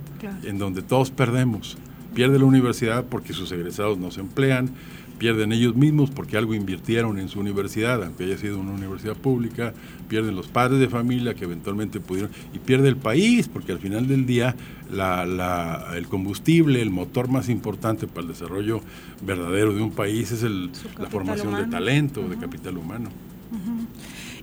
en donde todos perdemos. Pierde la universidad porque sus egresados no se emplean, pierden ellos mismos porque algo invirtieron en su universidad, aunque haya sido una universidad pública, pierden los padres de familia que eventualmente pudieron, y pierde el país, porque al final del día el combustible, el motor más importante para el desarrollo verdadero de un país es el, la formación de talento, de capital humano.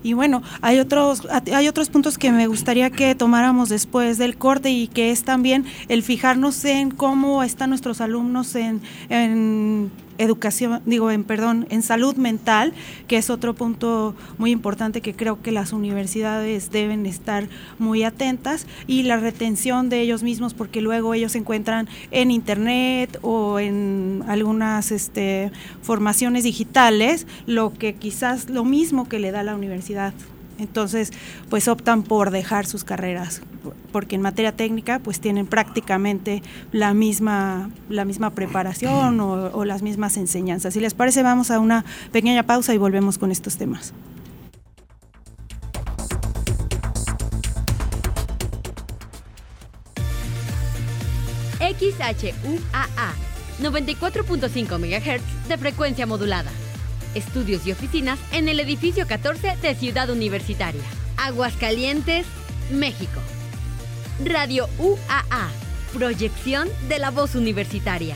Y bueno, hay otros, hay otros puntos que me gustaría que tomáramos después del corte y que es también el fijarnos en cómo están nuestros alumnos en, educación, digo, en perdón, en salud mental, que es otro punto muy importante que creo que las universidades deben estar muy atentas y la retención de ellos mismos porque luego ellos se encuentran en internet o en algunas este, formaciones digitales, lo que quizás lo mismo que le da la universidad entonces, pues optan por dejar sus carreras, porque en materia técnica pues tienen prácticamente la misma, la misma preparación o, o las mismas enseñanzas. Si les parece, vamos a una pequeña pausa y volvemos con estos temas. XHUAA 94.5 MHz de frecuencia modulada estudios y oficinas en el edificio 14 de Ciudad Universitaria, Aguascalientes, México. Radio UAA, proyección de la voz universitaria.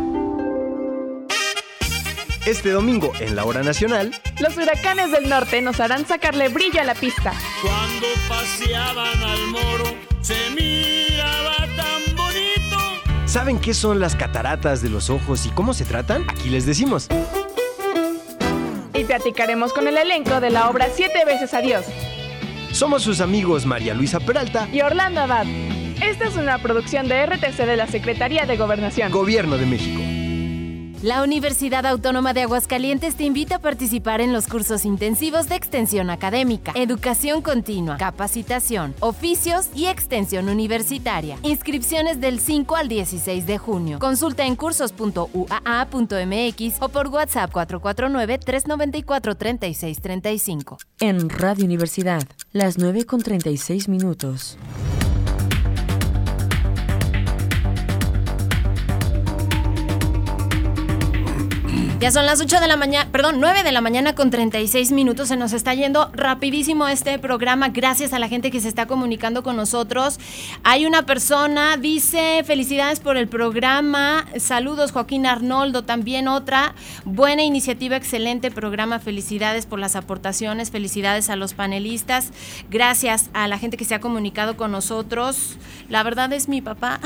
Este domingo, en la hora nacional, los huracanes del norte nos harán sacarle brillo a la pista. Cuando paseaban al moro, se miraba tan bonito. ¿Saben qué son las cataratas de los ojos y cómo se tratan? Aquí les decimos. Y platicaremos con el elenco de la obra Siete veces Adiós. Somos sus amigos María Luisa Peralta y Orlando Abad. Esta es una producción de RTC de la Secretaría de Gobernación. Gobierno de México. La Universidad Autónoma de Aguascalientes te invita a participar en los cursos intensivos de extensión académica, educación continua, capacitación, oficios y extensión universitaria. Inscripciones del 5 al 16 de junio. Consulta en cursos.uaa.mx o por WhatsApp 449-394-3635. En Radio Universidad, las 9 con 36 minutos. Ya son las 8 de la mañana, perdón, 9 de la mañana con 36 minutos. Se nos está yendo rapidísimo este programa. Gracias a la gente que se está comunicando con nosotros. Hay una persona, dice, felicidades por el programa. Saludos, Joaquín Arnoldo. También otra, buena iniciativa, excelente programa. Felicidades por las aportaciones. Felicidades a los panelistas. Gracias a la gente que se ha comunicado con nosotros. La verdad es mi papá,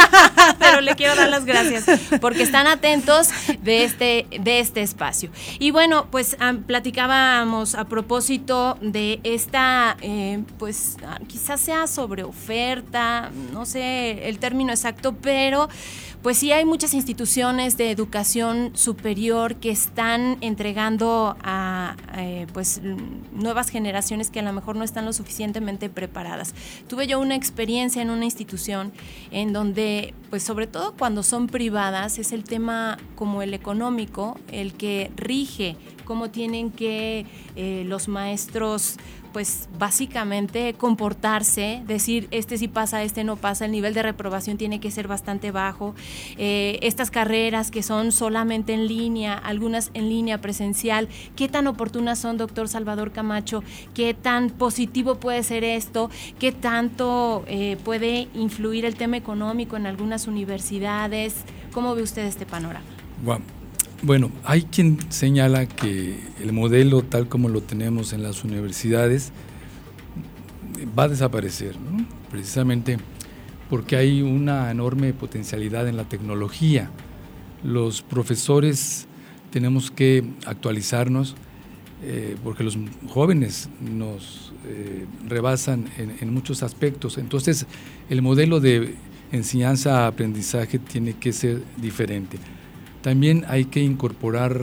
pero le quiero dar las gracias porque están atentos de este de este espacio. Y bueno, pues platicábamos a propósito de esta, eh, pues ah, quizás sea sobre oferta, no sé el término exacto, pero pues sí hay muchas instituciones de educación superior que están entregando a eh, pues nuevas generaciones que a lo mejor no están lo suficientemente preparadas. Tuve yo una experiencia en una institución en donde pues sobre todo cuando son privadas es el tema como el económico el que rige cómo tienen que eh, los maestros pues básicamente comportarse, decir este sí pasa, este no pasa, el nivel de reprobación tiene que ser bastante bajo. Eh, estas carreras que son solamente en línea, algunas en línea presencial, ¿qué tan oportunas son, doctor Salvador Camacho? ¿Qué tan positivo puede ser esto? ¿Qué tanto eh, puede influir el tema económico en algunas universidades? ¿Cómo ve usted este panorama? Hay quien señala que el modelo tal como lo tenemos en las universidades va a desaparecer, precisamente porque hay una enorme potencialidad en la tecnología. Los profesores tenemos que actualizarnos eh, porque los jóvenes nos eh, rebasan en, en, muchos aspectos. Entonces, el modelo de enseñanza-aprendizaje tiene que ser diferente. También hay que incorporar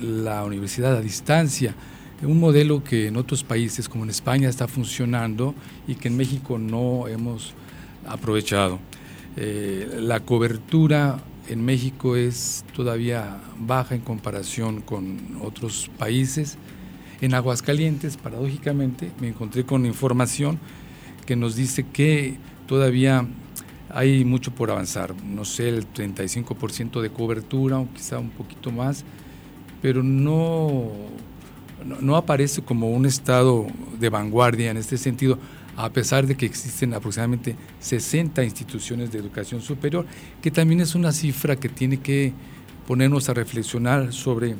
la universidad a distancia, un modelo que en otros países como en España está funcionando y que en México no hemos aprovechado. Eh, la cobertura en México es todavía baja en comparación con otros países. En Aguascalientes, paradójicamente, me encontré con información que nos dice que todavía hay mucho por avanzar, no sé, el 35% de cobertura o quizá un poquito más pero no, no, aparece como un estado de vanguardia en este sentido, a pesar de que existen aproximadamente 60 instituciones de educación superior, que también es una cifra que tiene que ponernos a reflexionar sobre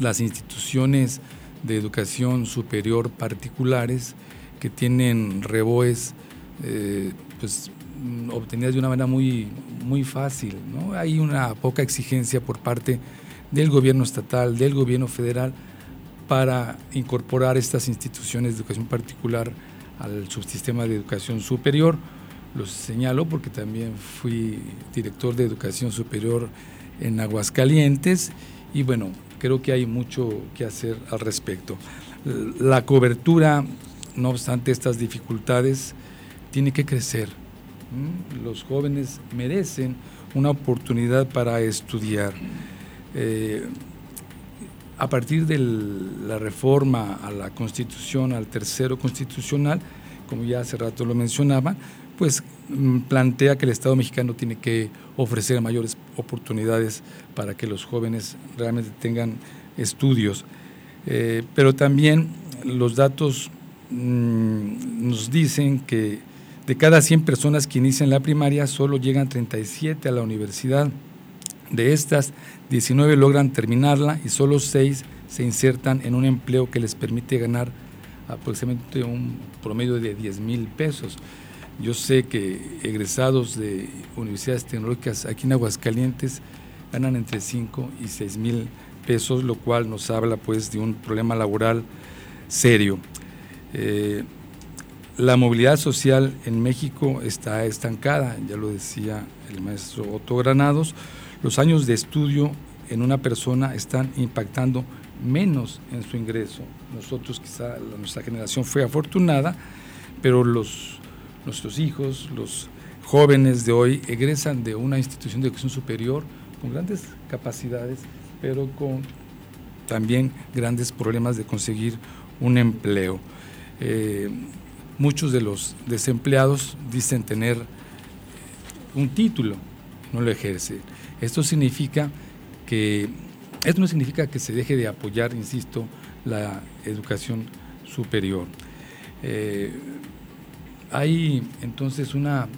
las instituciones de educación superior particulares que tienen reboes eh, pues, obtenidas de una manera muy, muy fácil. ¿no? Hay una poca exigencia por parte del gobierno estatal, del gobierno federal, para incorporar estas instituciones de educación particular al subsistema de educación superior. Los señalo porque también fui director de educación superior en Aguascalientes y bueno, creo que hay mucho que hacer al respecto. La cobertura, no obstante estas dificultades, tiene que crecer. Los jóvenes merecen una oportunidad para estudiar. Eh, a partir de la reforma a la Constitución, al tercero constitucional, como ya hace rato lo mencionaba, pues mm, plantea que el Estado mexicano tiene que ofrecer mayores oportunidades para que los jóvenes realmente tengan estudios. Eh, pero también los datos mm, nos dicen que de cada 100 personas que inician la primaria, solo llegan 37 a la universidad. De estas, 19 logran terminarla y solo 6 se insertan en un empleo que les permite ganar aproximadamente un promedio de 10 mil pesos. Yo sé que egresados de universidades tecnológicas aquí en Aguascalientes ganan entre 5 y 6 mil pesos, lo cual nos habla pues de un problema laboral serio. Eh, la movilidad social en México está estancada, ya lo decía el maestro Otto Granados. Los años de estudio en una persona están impactando menos en su ingreso. Nosotros quizá nuestra generación fue afortunada, pero los, nuestros hijos, los jóvenes de hoy egresan de una institución de educación superior con grandes capacidades, pero con también grandes problemas de conseguir un empleo. Eh, muchos de los desempleados dicen tener un título, no lo ejercen. Esto significa que esto no significa que se deje de apoyar, insisto, la educación superior. Eh, hay entonces una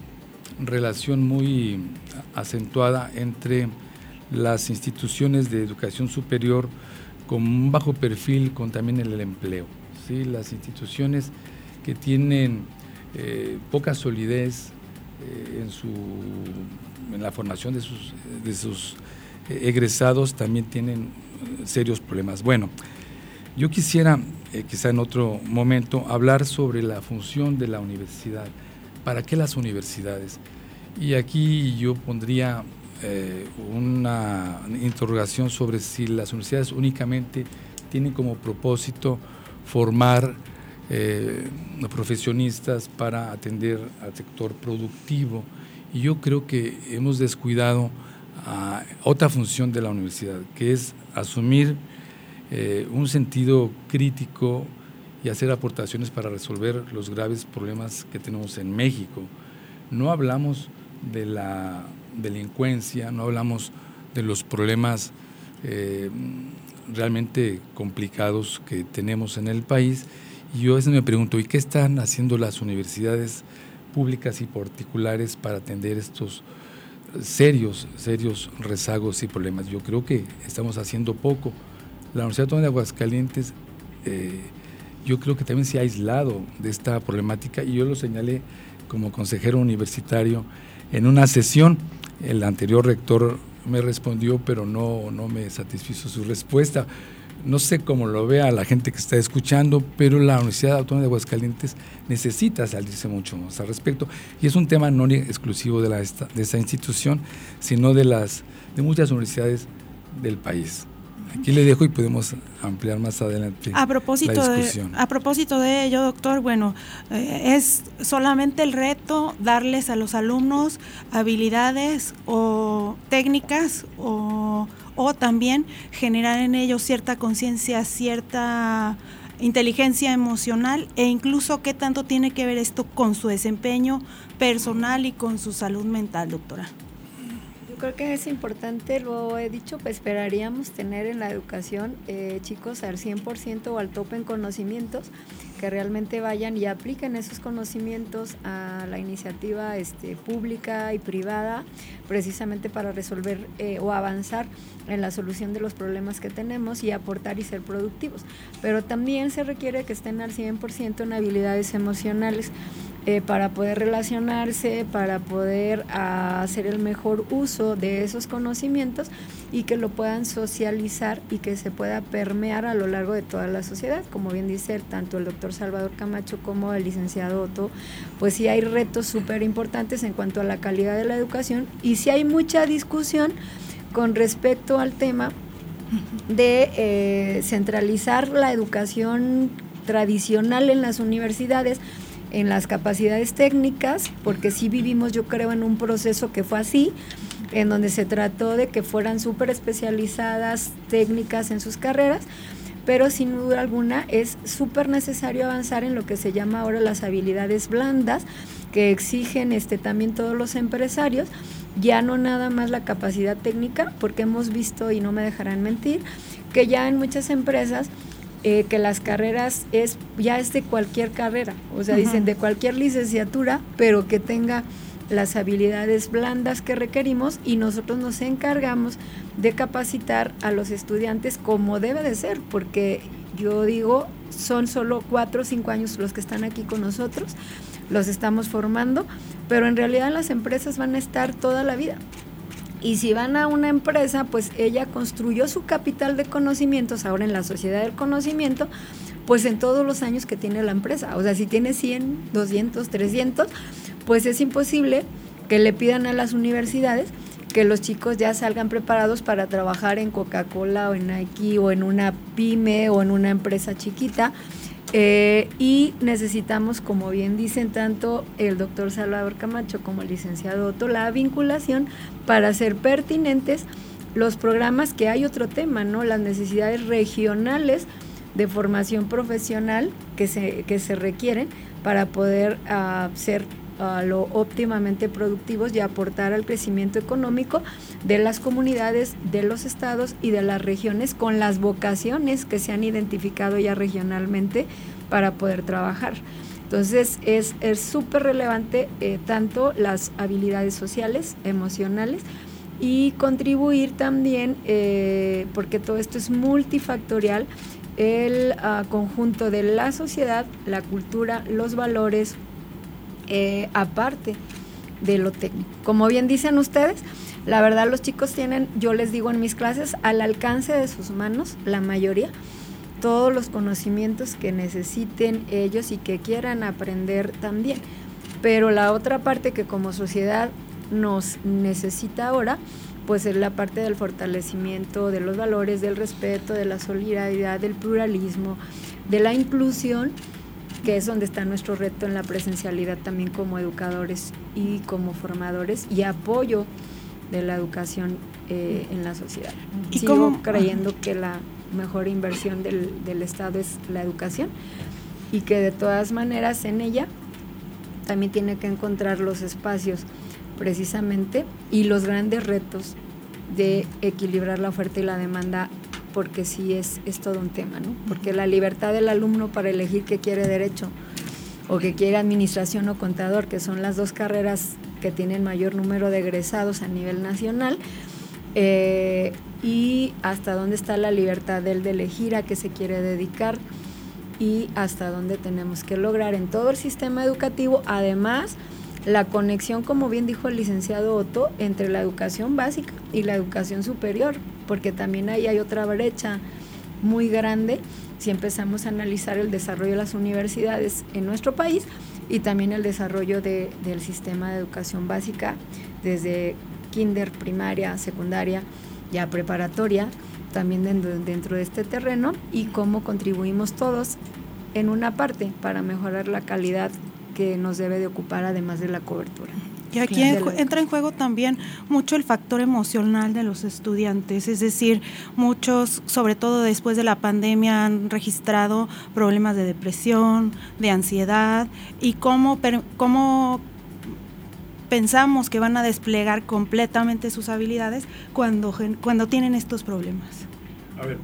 relación muy acentuada entre las instituciones de educación superior con un bajo perfil con también el empleo. ¿sí? Las instituciones que tienen eh, poca solidez eh, en, su, en la formación de sus, de sus eh, egresados también tienen serios problemas. Bueno, yo quisiera, quizá en otro momento, hablar sobre la función de la universidad. ¿Para qué las universidades? Y aquí yo pondría una interrogación sobre si las universidades únicamente tienen como propósito formar eh, profesionistas para atender al sector productivo. Y yo creo que hemos descuidado otra función de la universidad, que es asumir eh, un sentido crítico y hacer aportaciones para resolver los graves problemas que tenemos en México. No hablamos de la delincuencia, no hablamos de los problemas eh, realmente complicados que tenemos en el país, y yo a veces me pregunto, ¿y qué están haciendo las universidades públicas y particulares para atender estos serios, serios rezagos y problemas? Yo creo que estamos haciendo poco. La Universidad Autónoma de Aguascalientes, eh, yo creo que también se ha aislado de esta problemática y yo lo señalé como consejero universitario en una sesión. El anterior rector me respondió, pero no, no me satisfizo su respuesta no sé cómo lo vea la gente que está escuchando, pero la Universidad Autónoma de Aguascalientes necesita salirse mucho más al respecto. Y es un tema no exclusivo de, la, de esta institución, sino de, las, de muchas universidades del país. Aquí le dejo y podemos ampliar más adelante a propósito la discusión. De, a propósito de ello, doctor, bueno, eh, es solamente el reto darles a los alumnos habilidades o técnicas o o también generar en ellos cierta conciencia, cierta inteligencia emocional e incluso qué tanto tiene que ver esto con su desempeño personal y con su salud mental, doctora. Creo que es importante, lo he dicho, pues esperaríamos tener en la educación eh, chicos al 100% o al tope en conocimientos, que realmente vayan y apliquen esos conocimientos a la iniciativa este, pública y privada, precisamente para resolver eh, o avanzar en la solución de los problemas que tenemos y aportar y ser productivos. Pero también se requiere que estén al 100% en habilidades emocionales. Eh, para poder relacionarse, para poder ah, hacer el mejor uso de esos conocimientos y que lo puedan socializar y que se pueda permear a lo largo de toda la sociedad. Como bien dice tanto el doctor Salvador Camacho como el licenciado Otto, pues sí hay retos súper importantes en cuanto a la calidad de la educación y sí hay mucha discusión con respecto al tema de eh, centralizar la educación tradicional en las universidades en las capacidades técnicas, porque sí vivimos, yo creo, en un proceso que fue así, en donde se trató de que fueran súper especializadas técnicas en sus carreras, pero sin duda alguna es súper necesario avanzar en lo que se llama ahora las habilidades blandas, que exigen este, también todos los empresarios, ya no nada más la capacidad técnica, porque hemos visto, y no me dejarán mentir, que ya en muchas empresas eh, que las carreras es ya es de cualquier carrera, o sea, dicen de cualquier licenciatura, pero que tenga las habilidades blandas que requerimos y nosotros nos encargamos de capacitar a los estudiantes como debe de ser, porque yo digo, son solo cuatro o cinco años los que están aquí con nosotros, los estamos formando, pero en realidad las empresas van a estar toda la vida. Y si van a una empresa, pues ella construyó su capital de conocimientos ahora en la sociedad del conocimiento, pues en todos los años que tiene la empresa. O sea, si tiene 100, 200, 300, pues es imposible que le pidan a las universidades que los chicos ya salgan preparados para trabajar en Coca-Cola o en Nike o en una pyme o en una empresa chiquita eh, y necesitamos, como bien dicen tanto el doctor Salvador Camacho como el licenciado Otto, la vinculación para ser pertinentes los programas que hay otro tema, ¿no? Las necesidades regionales de formación profesional que se, que se requieren para poder uh, ser uh, lo óptimamente productivos y aportar al crecimiento económico de las comunidades, de los estados y de las regiones con las vocaciones que se han identificado ya regionalmente para poder trabajar. Entonces es súper relevante eh, tanto las habilidades sociales, emocionales, y contribuir también, eh, porque todo esto es multifactorial, el ah, conjunto de la sociedad, la cultura, los valores, eh, aparte de lo técnico. Como bien dicen ustedes, la verdad los chicos tienen, yo les digo en mis clases, al alcance de sus manos, la mayoría, todos los conocimientos que necesiten ellos y que quieran aprender también. Pero la otra parte que como sociedad nos necesita ahora, pues es la parte del fortalecimiento de los valores, del respeto, de la solidaridad, del pluralismo, de la inclusión, que es donde está nuestro reto en la presencialidad también como educadores y como formadores y apoyo de la educación eh, en la sociedad. ¿Y Sigo creyendo que la mejor inversión del, del Estado es la educación y que de todas maneras en ella también tiene que encontrar los espacios precisamente y los grandes retos de equilibrar la oferta y la demanda porque sí es, es todo un tema, ¿no? Porque la libertad del alumno para elegir qué quiere derecho o que quiere administración o contador, que son las dos carreras que tienen mayor número de egresados a nivel nacional, eh, y hasta dónde está la libertad del de elegir a qué se quiere dedicar y hasta dónde tenemos que lograr en todo el sistema educativo, además la conexión, como bien dijo el licenciado Otto, entre la educación básica y la educación superior, porque también ahí hay otra brecha muy grande si empezamos a analizar el desarrollo de las universidades en nuestro país y también el desarrollo de, del sistema de educación básica desde kinder, primaria, secundaria ya preparatoria, también dentro, de este terreno y cómo contribuimos todos en una parte para mejorar la calidad que nos debe de ocupar además de la cobertura. Y aquí entra en juego también mucho el factor emocional de los estudiantes, es decir, muchos, sobre todo después de la pandemia, han registrado problemas de depresión, de ansiedad y cómo, cómo pensamos que van a desplegar completamente sus habilidades cuando, cuando tienen estos problemas? A ver,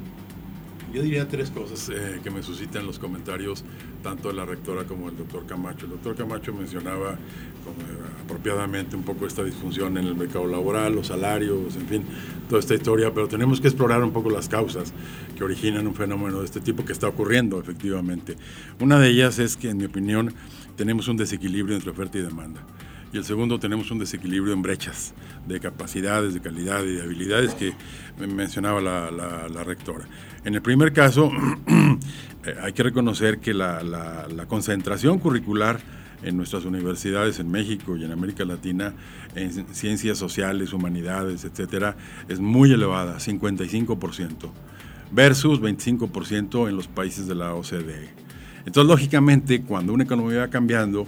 yo diría tres cosas eh, que me suscitan los comentarios tanto de la rectora como del doctor Camacho. El doctor Camacho mencionaba como, eh, apropiadamente un poco esta disfunción en el mercado laboral, los salarios, en fin, toda esta historia, pero tenemos que explorar un poco las causas que originan un fenómeno de este tipo que está ocurriendo efectivamente. Una de ellas es que, en mi opinión, tenemos un desequilibrio entre oferta y demanda y el segundo tenemos un desequilibrio en brechas de capacidades, de calidad y de habilidades que mencionaba la, rectora. En el primer caso, eh, hay que reconocer que la, concentración curricular en nuestras universidades en México y en América Latina en ciencias sociales, humanidades, etcétera, es muy elevada, 55%, versus 25% en los países de la OCDE. Entonces, lógicamente, cuando una economía va cambiando,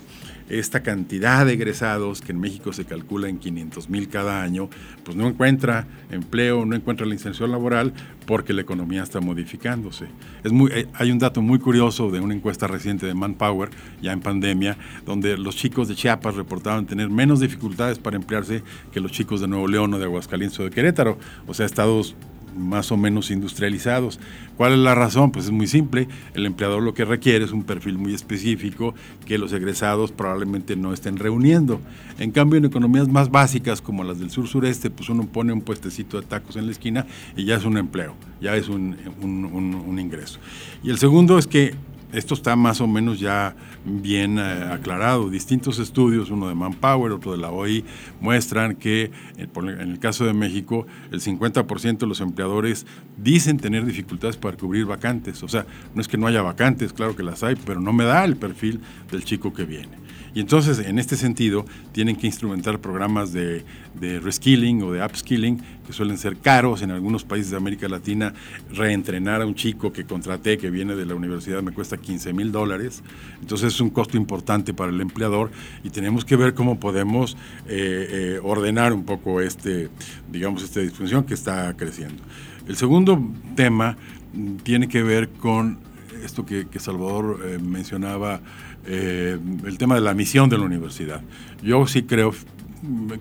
esta cantidad de egresados, que en México se calcula en 500 mil cada año, pues no encuentra empleo, no encuentra la inserción laboral porque la economía está modificándose. Es muy, eh, hay un dato muy curioso de una encuesta reciente de Manpower, ya en pandemia, donde los chicos de Chiapas reportaban tener menos dificultades para emplearse que los chicos de Nuevo León o de Aguascalientes o de Querétaro, o sea, estados más o menos industrializados. ¿Cuál es la razón? Pues es muy simple. El empleador lo que requiere es un perfil muy específico que los egresados probablemente no estén reuniendo. En cambio, en economías más básicas como las del sur-sureste, pues uno pone un puestecito de tacos en la esquina y ya es un empleo, ya es un, un ingreso. Y el segundo es que esto está más o menos ya bien eh, aclarado. Distintos estudios, uno de Manpower, otro de la OI, muestran que eh, en el caso de México el 50% de los empleadores dicen tener dificultades para cubrir vacantes. O sea, no es que no haya vacantes, claro que las hay, pero no me da el perfil del chico que viene. Y entonces, en este sentido, tienen que instrumentar programas de, reskilling o de upskilling, que suelen ser caros. En algunos países de América Latina, reentrenar a un chico que contraté, que viene de la universidad, me cuesta 15 mil dólares. Entonces, es un costo importante para el empleador y tenemos que ver cómo podemos eh, eh, ordenar un poco este, digamos, esta disfunción que está creciendo. El segundo tema mm, tiene que ver con esto que, Salvador eh, mencionaba eh, el tema de la misión de la universidad. Yo sí creo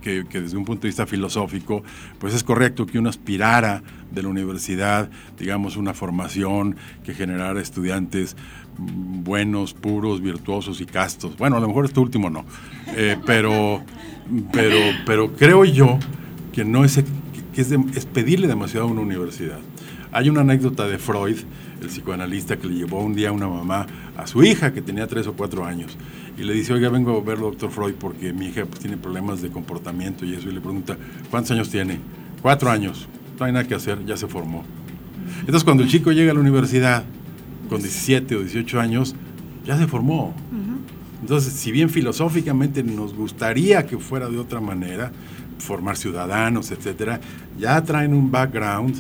que, desde un punto de vista filosófico, pues es correcto que uno aspirara de la universidad, digamos, una formación que generara estudiantes buenos, puros, virtuosos y castos. Bueno, a lo mejor este último no, eh, pero, pero, pero creo yo que no es, que es, es pedirle demasiado a una universidad. Hay una anécdota de Freud el psicoanalista que le llevó un día a una mamá a su hija que tenía tres o cuatro años y le dice, oiga, vengo a ver al doctor Freud porque mi hija pues, tiene problemas de comportamiento y eso, y le pregunta, ¿cuántos años tiene? Cuatro años, no hay nada que hacer, ya se formó. Entonces cuando el chico llega a la universidad con 17 o 18 años, ya se formó. Entonces, si bien filosóficamente nos gustaría que fuera de otra manera, formar ciudadanos, etcétera, ya traen un background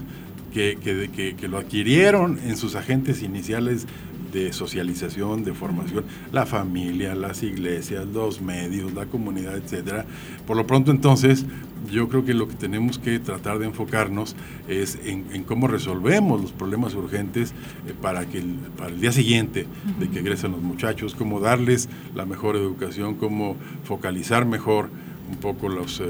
que, que, lo adquirieron en sus agentes iniciales de socialización, de formación, la familia, las iglesias, los medios, la comunidad, etcétera. Por lo pronto, entonces, yo creo que lo que tenemos que tratar de enfocarnos es en, cómo resolvemos los problemas urgentes eh, para que el, para el día siguiente de que egresen los muchachos, cómo darles la mejor educación, cómo focalizar mejor un poco los, eh,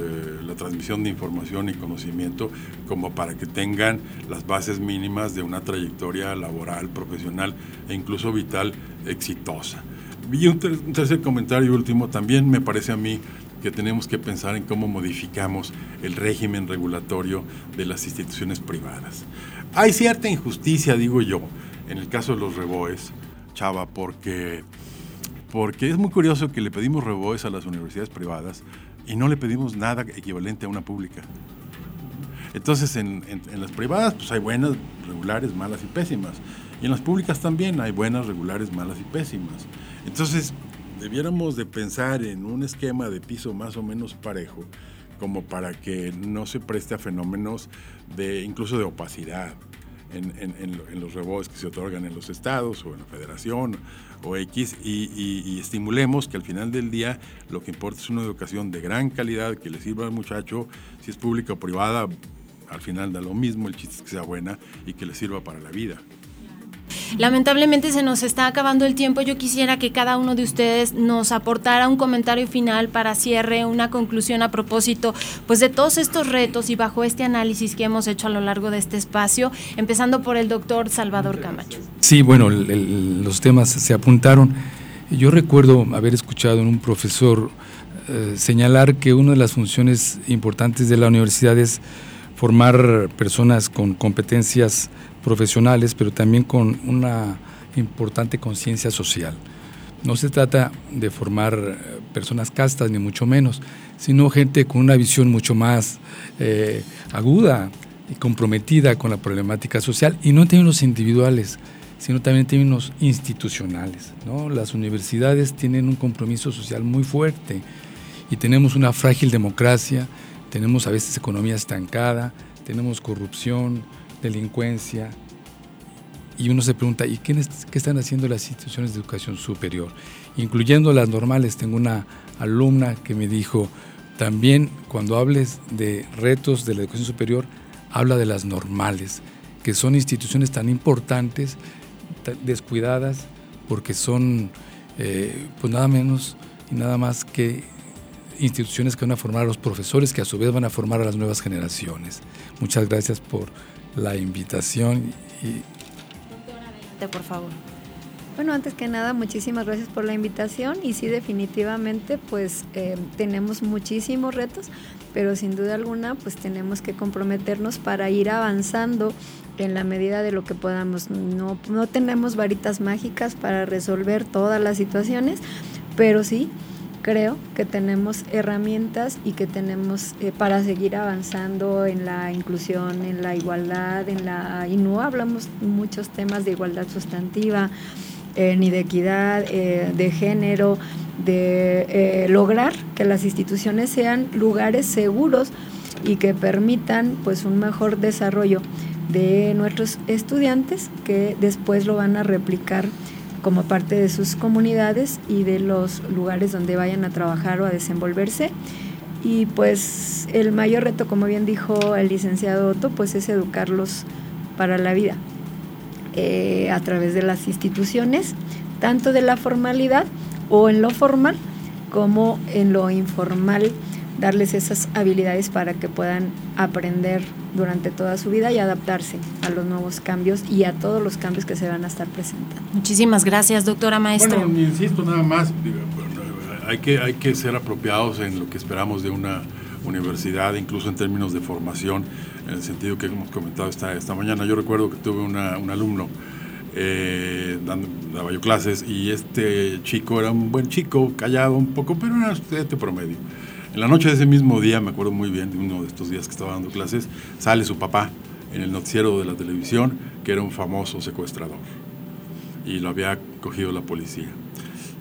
la transmisión de información y conocimiento como para que tengan las bases mínimas de una trayectoria laboral, profesional e incluso vital exitosa. Y un, tercer comentario último, también me parece a mí que tenemos que pensar en cómo modificamos el régimen regulatorio de las instituciones privadas. Hay cierta injusticia, digo yo, en el caso de los reboes, Chava, porque, porque es muy curioso que le pedimos reboes a las universidades privadas, y no le pedimos nada equivalente a una pública. Entonces, en, las privadas, pues hay buenas, regulares, malas y pésimas. Y en las públicas también hay buenas, regulares, malas y pésimas. Entonces, debiéramos de pensar en un esquema de piso más o menos parejo, como para que no se preste a fenómenos de incluso de opacidad en, los rebotes que se otorgan en los estados o en la federación o X y, estimulemos que al final del día lo que importa es una educación de gran calidad que le sirva al muchacho, si es pública o privada, al final da lo mismo, el chiste es que sea buena y que le sirva para la vida. Lamentablemente se nos está acabando el tiempo. Yo quisiera que cada uno de ustedes nos aportara un comentario final para cierre, una conclusión a propósito pues de todos estos retos y bajo este análisis que hemos hecho a lo largo de este espacio, empezando por el doctor Salvador Camacho. Sí, bueno, los temas se apuntaron. Yo recuerdo haber escuchado en un profesor eh, señalar que una de las funciones importantes de la universidad es formar personas con competencias profesionales, pero también con una importante conciencia social. No se trata de formar eh, personas castas, ni mucho menos, sino gente con una visión mucho más eh, aguda y comprometida con la problemática social, y no en términos individuales, sino también en términos institucionales. ¿no? Las universidades tienen un compromiso social muy fuerte y tenemos una frágil democracia, tenemos a veces economía estancada, tenemos corrupción, delincuencia, y uno se pregunta, ¿y qué, qué, están haciendo las instituciones de educación superior? Incluyendo las normales, tengo una alumna que me dijo, también cuando hables de retos de la educación superior, habla de las normales, que son instituciones tan importantes, descuidadas, porque son eh, pues nada menos y nada más que instituciones que van a formar a los profesores, que a su vez van a formar a las nuevas generaciones. Muchas gracias por la invitación y por favor. Bueno, antes que nada, muchísimas gracias por la invitación y sí, definitivamente, pues eh, tenemos muchísimos retos, pero sin duda alguna, pues tenemos que comprometernos para ir avanzando en la medida de lo que podamos. No, no tenemos varitas mágicas para resolver todas las situaciones, pero sí creo que tenemos herramientas y que tenemos eh, para seguir avanzando en la inclusión, en la igualdad, en la y no hablamos muchos temas de igualdad sustantiva, eh, ni de equidad, eh, de género, de lograr que las instituciones sean lugares seguros y que permitan pues un mejor desarrollo de nuestros estudiantes que después lo van a replicar como parte de sus comunidades y de los lugares donde vayan a trabajar o a desenvolverse. Y pues el mayor reto, como bien dijo el licenciado Otto, pues es educarlos para la vida eh, a través de las instituciones, tanto de la formalidad o en lo formal como en lo informal darles esas habilidades para que puedan aprender durante toda su vida y adaptarse a los nuevos cambios y a todos los cambios que se van a estar presentando. Muchísimas gracias, doctora maestra. Bueno, insisto nada más, hay que, hay que ser apropiados en lo que esperamos de una universidad, incluso en términos de formación, en el sentido que hemos comentado esta, esta mañana. Yo recuerdo que tuve un alumno eh, dando, daba yo clases y este chico era un buen chico, callado un poco, pero era estudiante promedio en la noche de ese mismo día, me acuerdo muy bien, de uno de estos días que estaba dando clases, sale su papá en el noticiero de la televisión, que era un famoso secuestrador. Y lo había cogido la policía.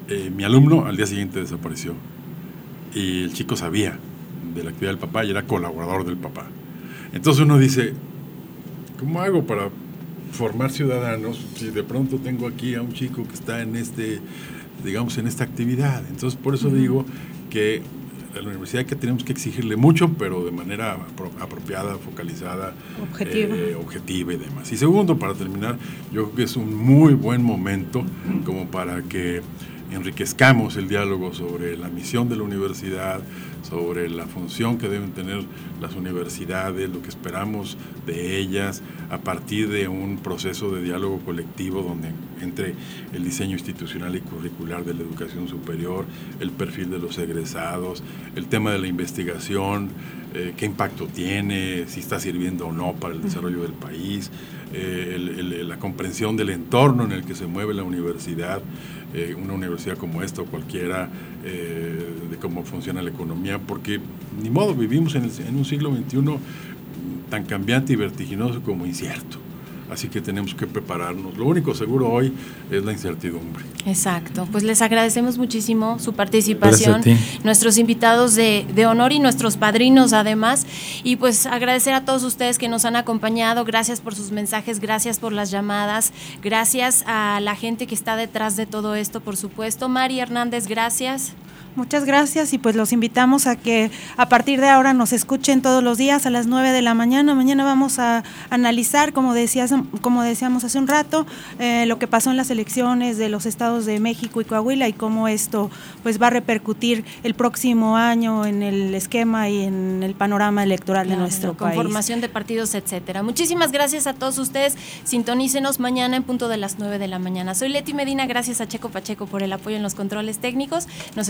Eh, mi alumno al día siguiente desapareció. Y el chico sabía de la actividad del papá y era colaborador del papá. Entonces uno dice, ¿cómo hago para formar ciudadanos si de pronto tengo aquí a un chico que está en este, digamos, en esta actividad? Entonces por eso digo que a la universidad que tenemos que exigirle mucho, pero de manera apropiada, focalizada, objetiva. Eh, objetiva y demás. Y segundo, para terminar, yo creo que es un muy buen momento como para que enriquezcamos el diálogo sobre la misión de la universidad, sobre la función que deben tener las universidades, lo que esperamos de ellas, a partir de un proceso de diálogo colectivo donde entre el diseño institucional y curricular de la educación superior, el perfil de los egresados, el tema de la investigación, eh, qué impacto tiene, si está sirviendo o no para el desarrollo del país, eh, la comprensión del entorno en el que se mueve la universidad, eh, una universidad como esta o cualquiera, de cómo funciona la economía, porque ni modo, vivimos en un siglo XXI tan cambiante y vertiginoso como incierto. Así que tenemos que prepararnos. Lo único seguro hoy es la incertidumbre. Exacto. Pues les agradecemos muchísimo su participación, nuestros invitados de, de, honor y nuestros padrinos además. Y pues agradecer a todos ustedes que nos han acompañado. Gracias por sus mensajes, gracias por las llamadas, gracias a la gente que está detrás de todo esto, por supuesto. Mari Hernández, gracias. Muchas gracias y pues los invitamos a que a partir de ahora nos escuchen todos los días a las 9 de la mañana. Mañana vamos a analizar, como, decías, como decíamos hace un rato, eh, lo que pasó en las elecciones de los estados de México y Coahuila y cómo esto pues va a repercutir el próximo año en el esquema y en el panorama electoral de nuestro país. Conformación de partidos, etcétera. Muchísimas gracias a todos ustedes. Sintonícenos mañana en punto de las 9 de la mañana. Soy Leti Medina, gracias a Checo Pacheco por el apoyo en los controles técnicos. Nos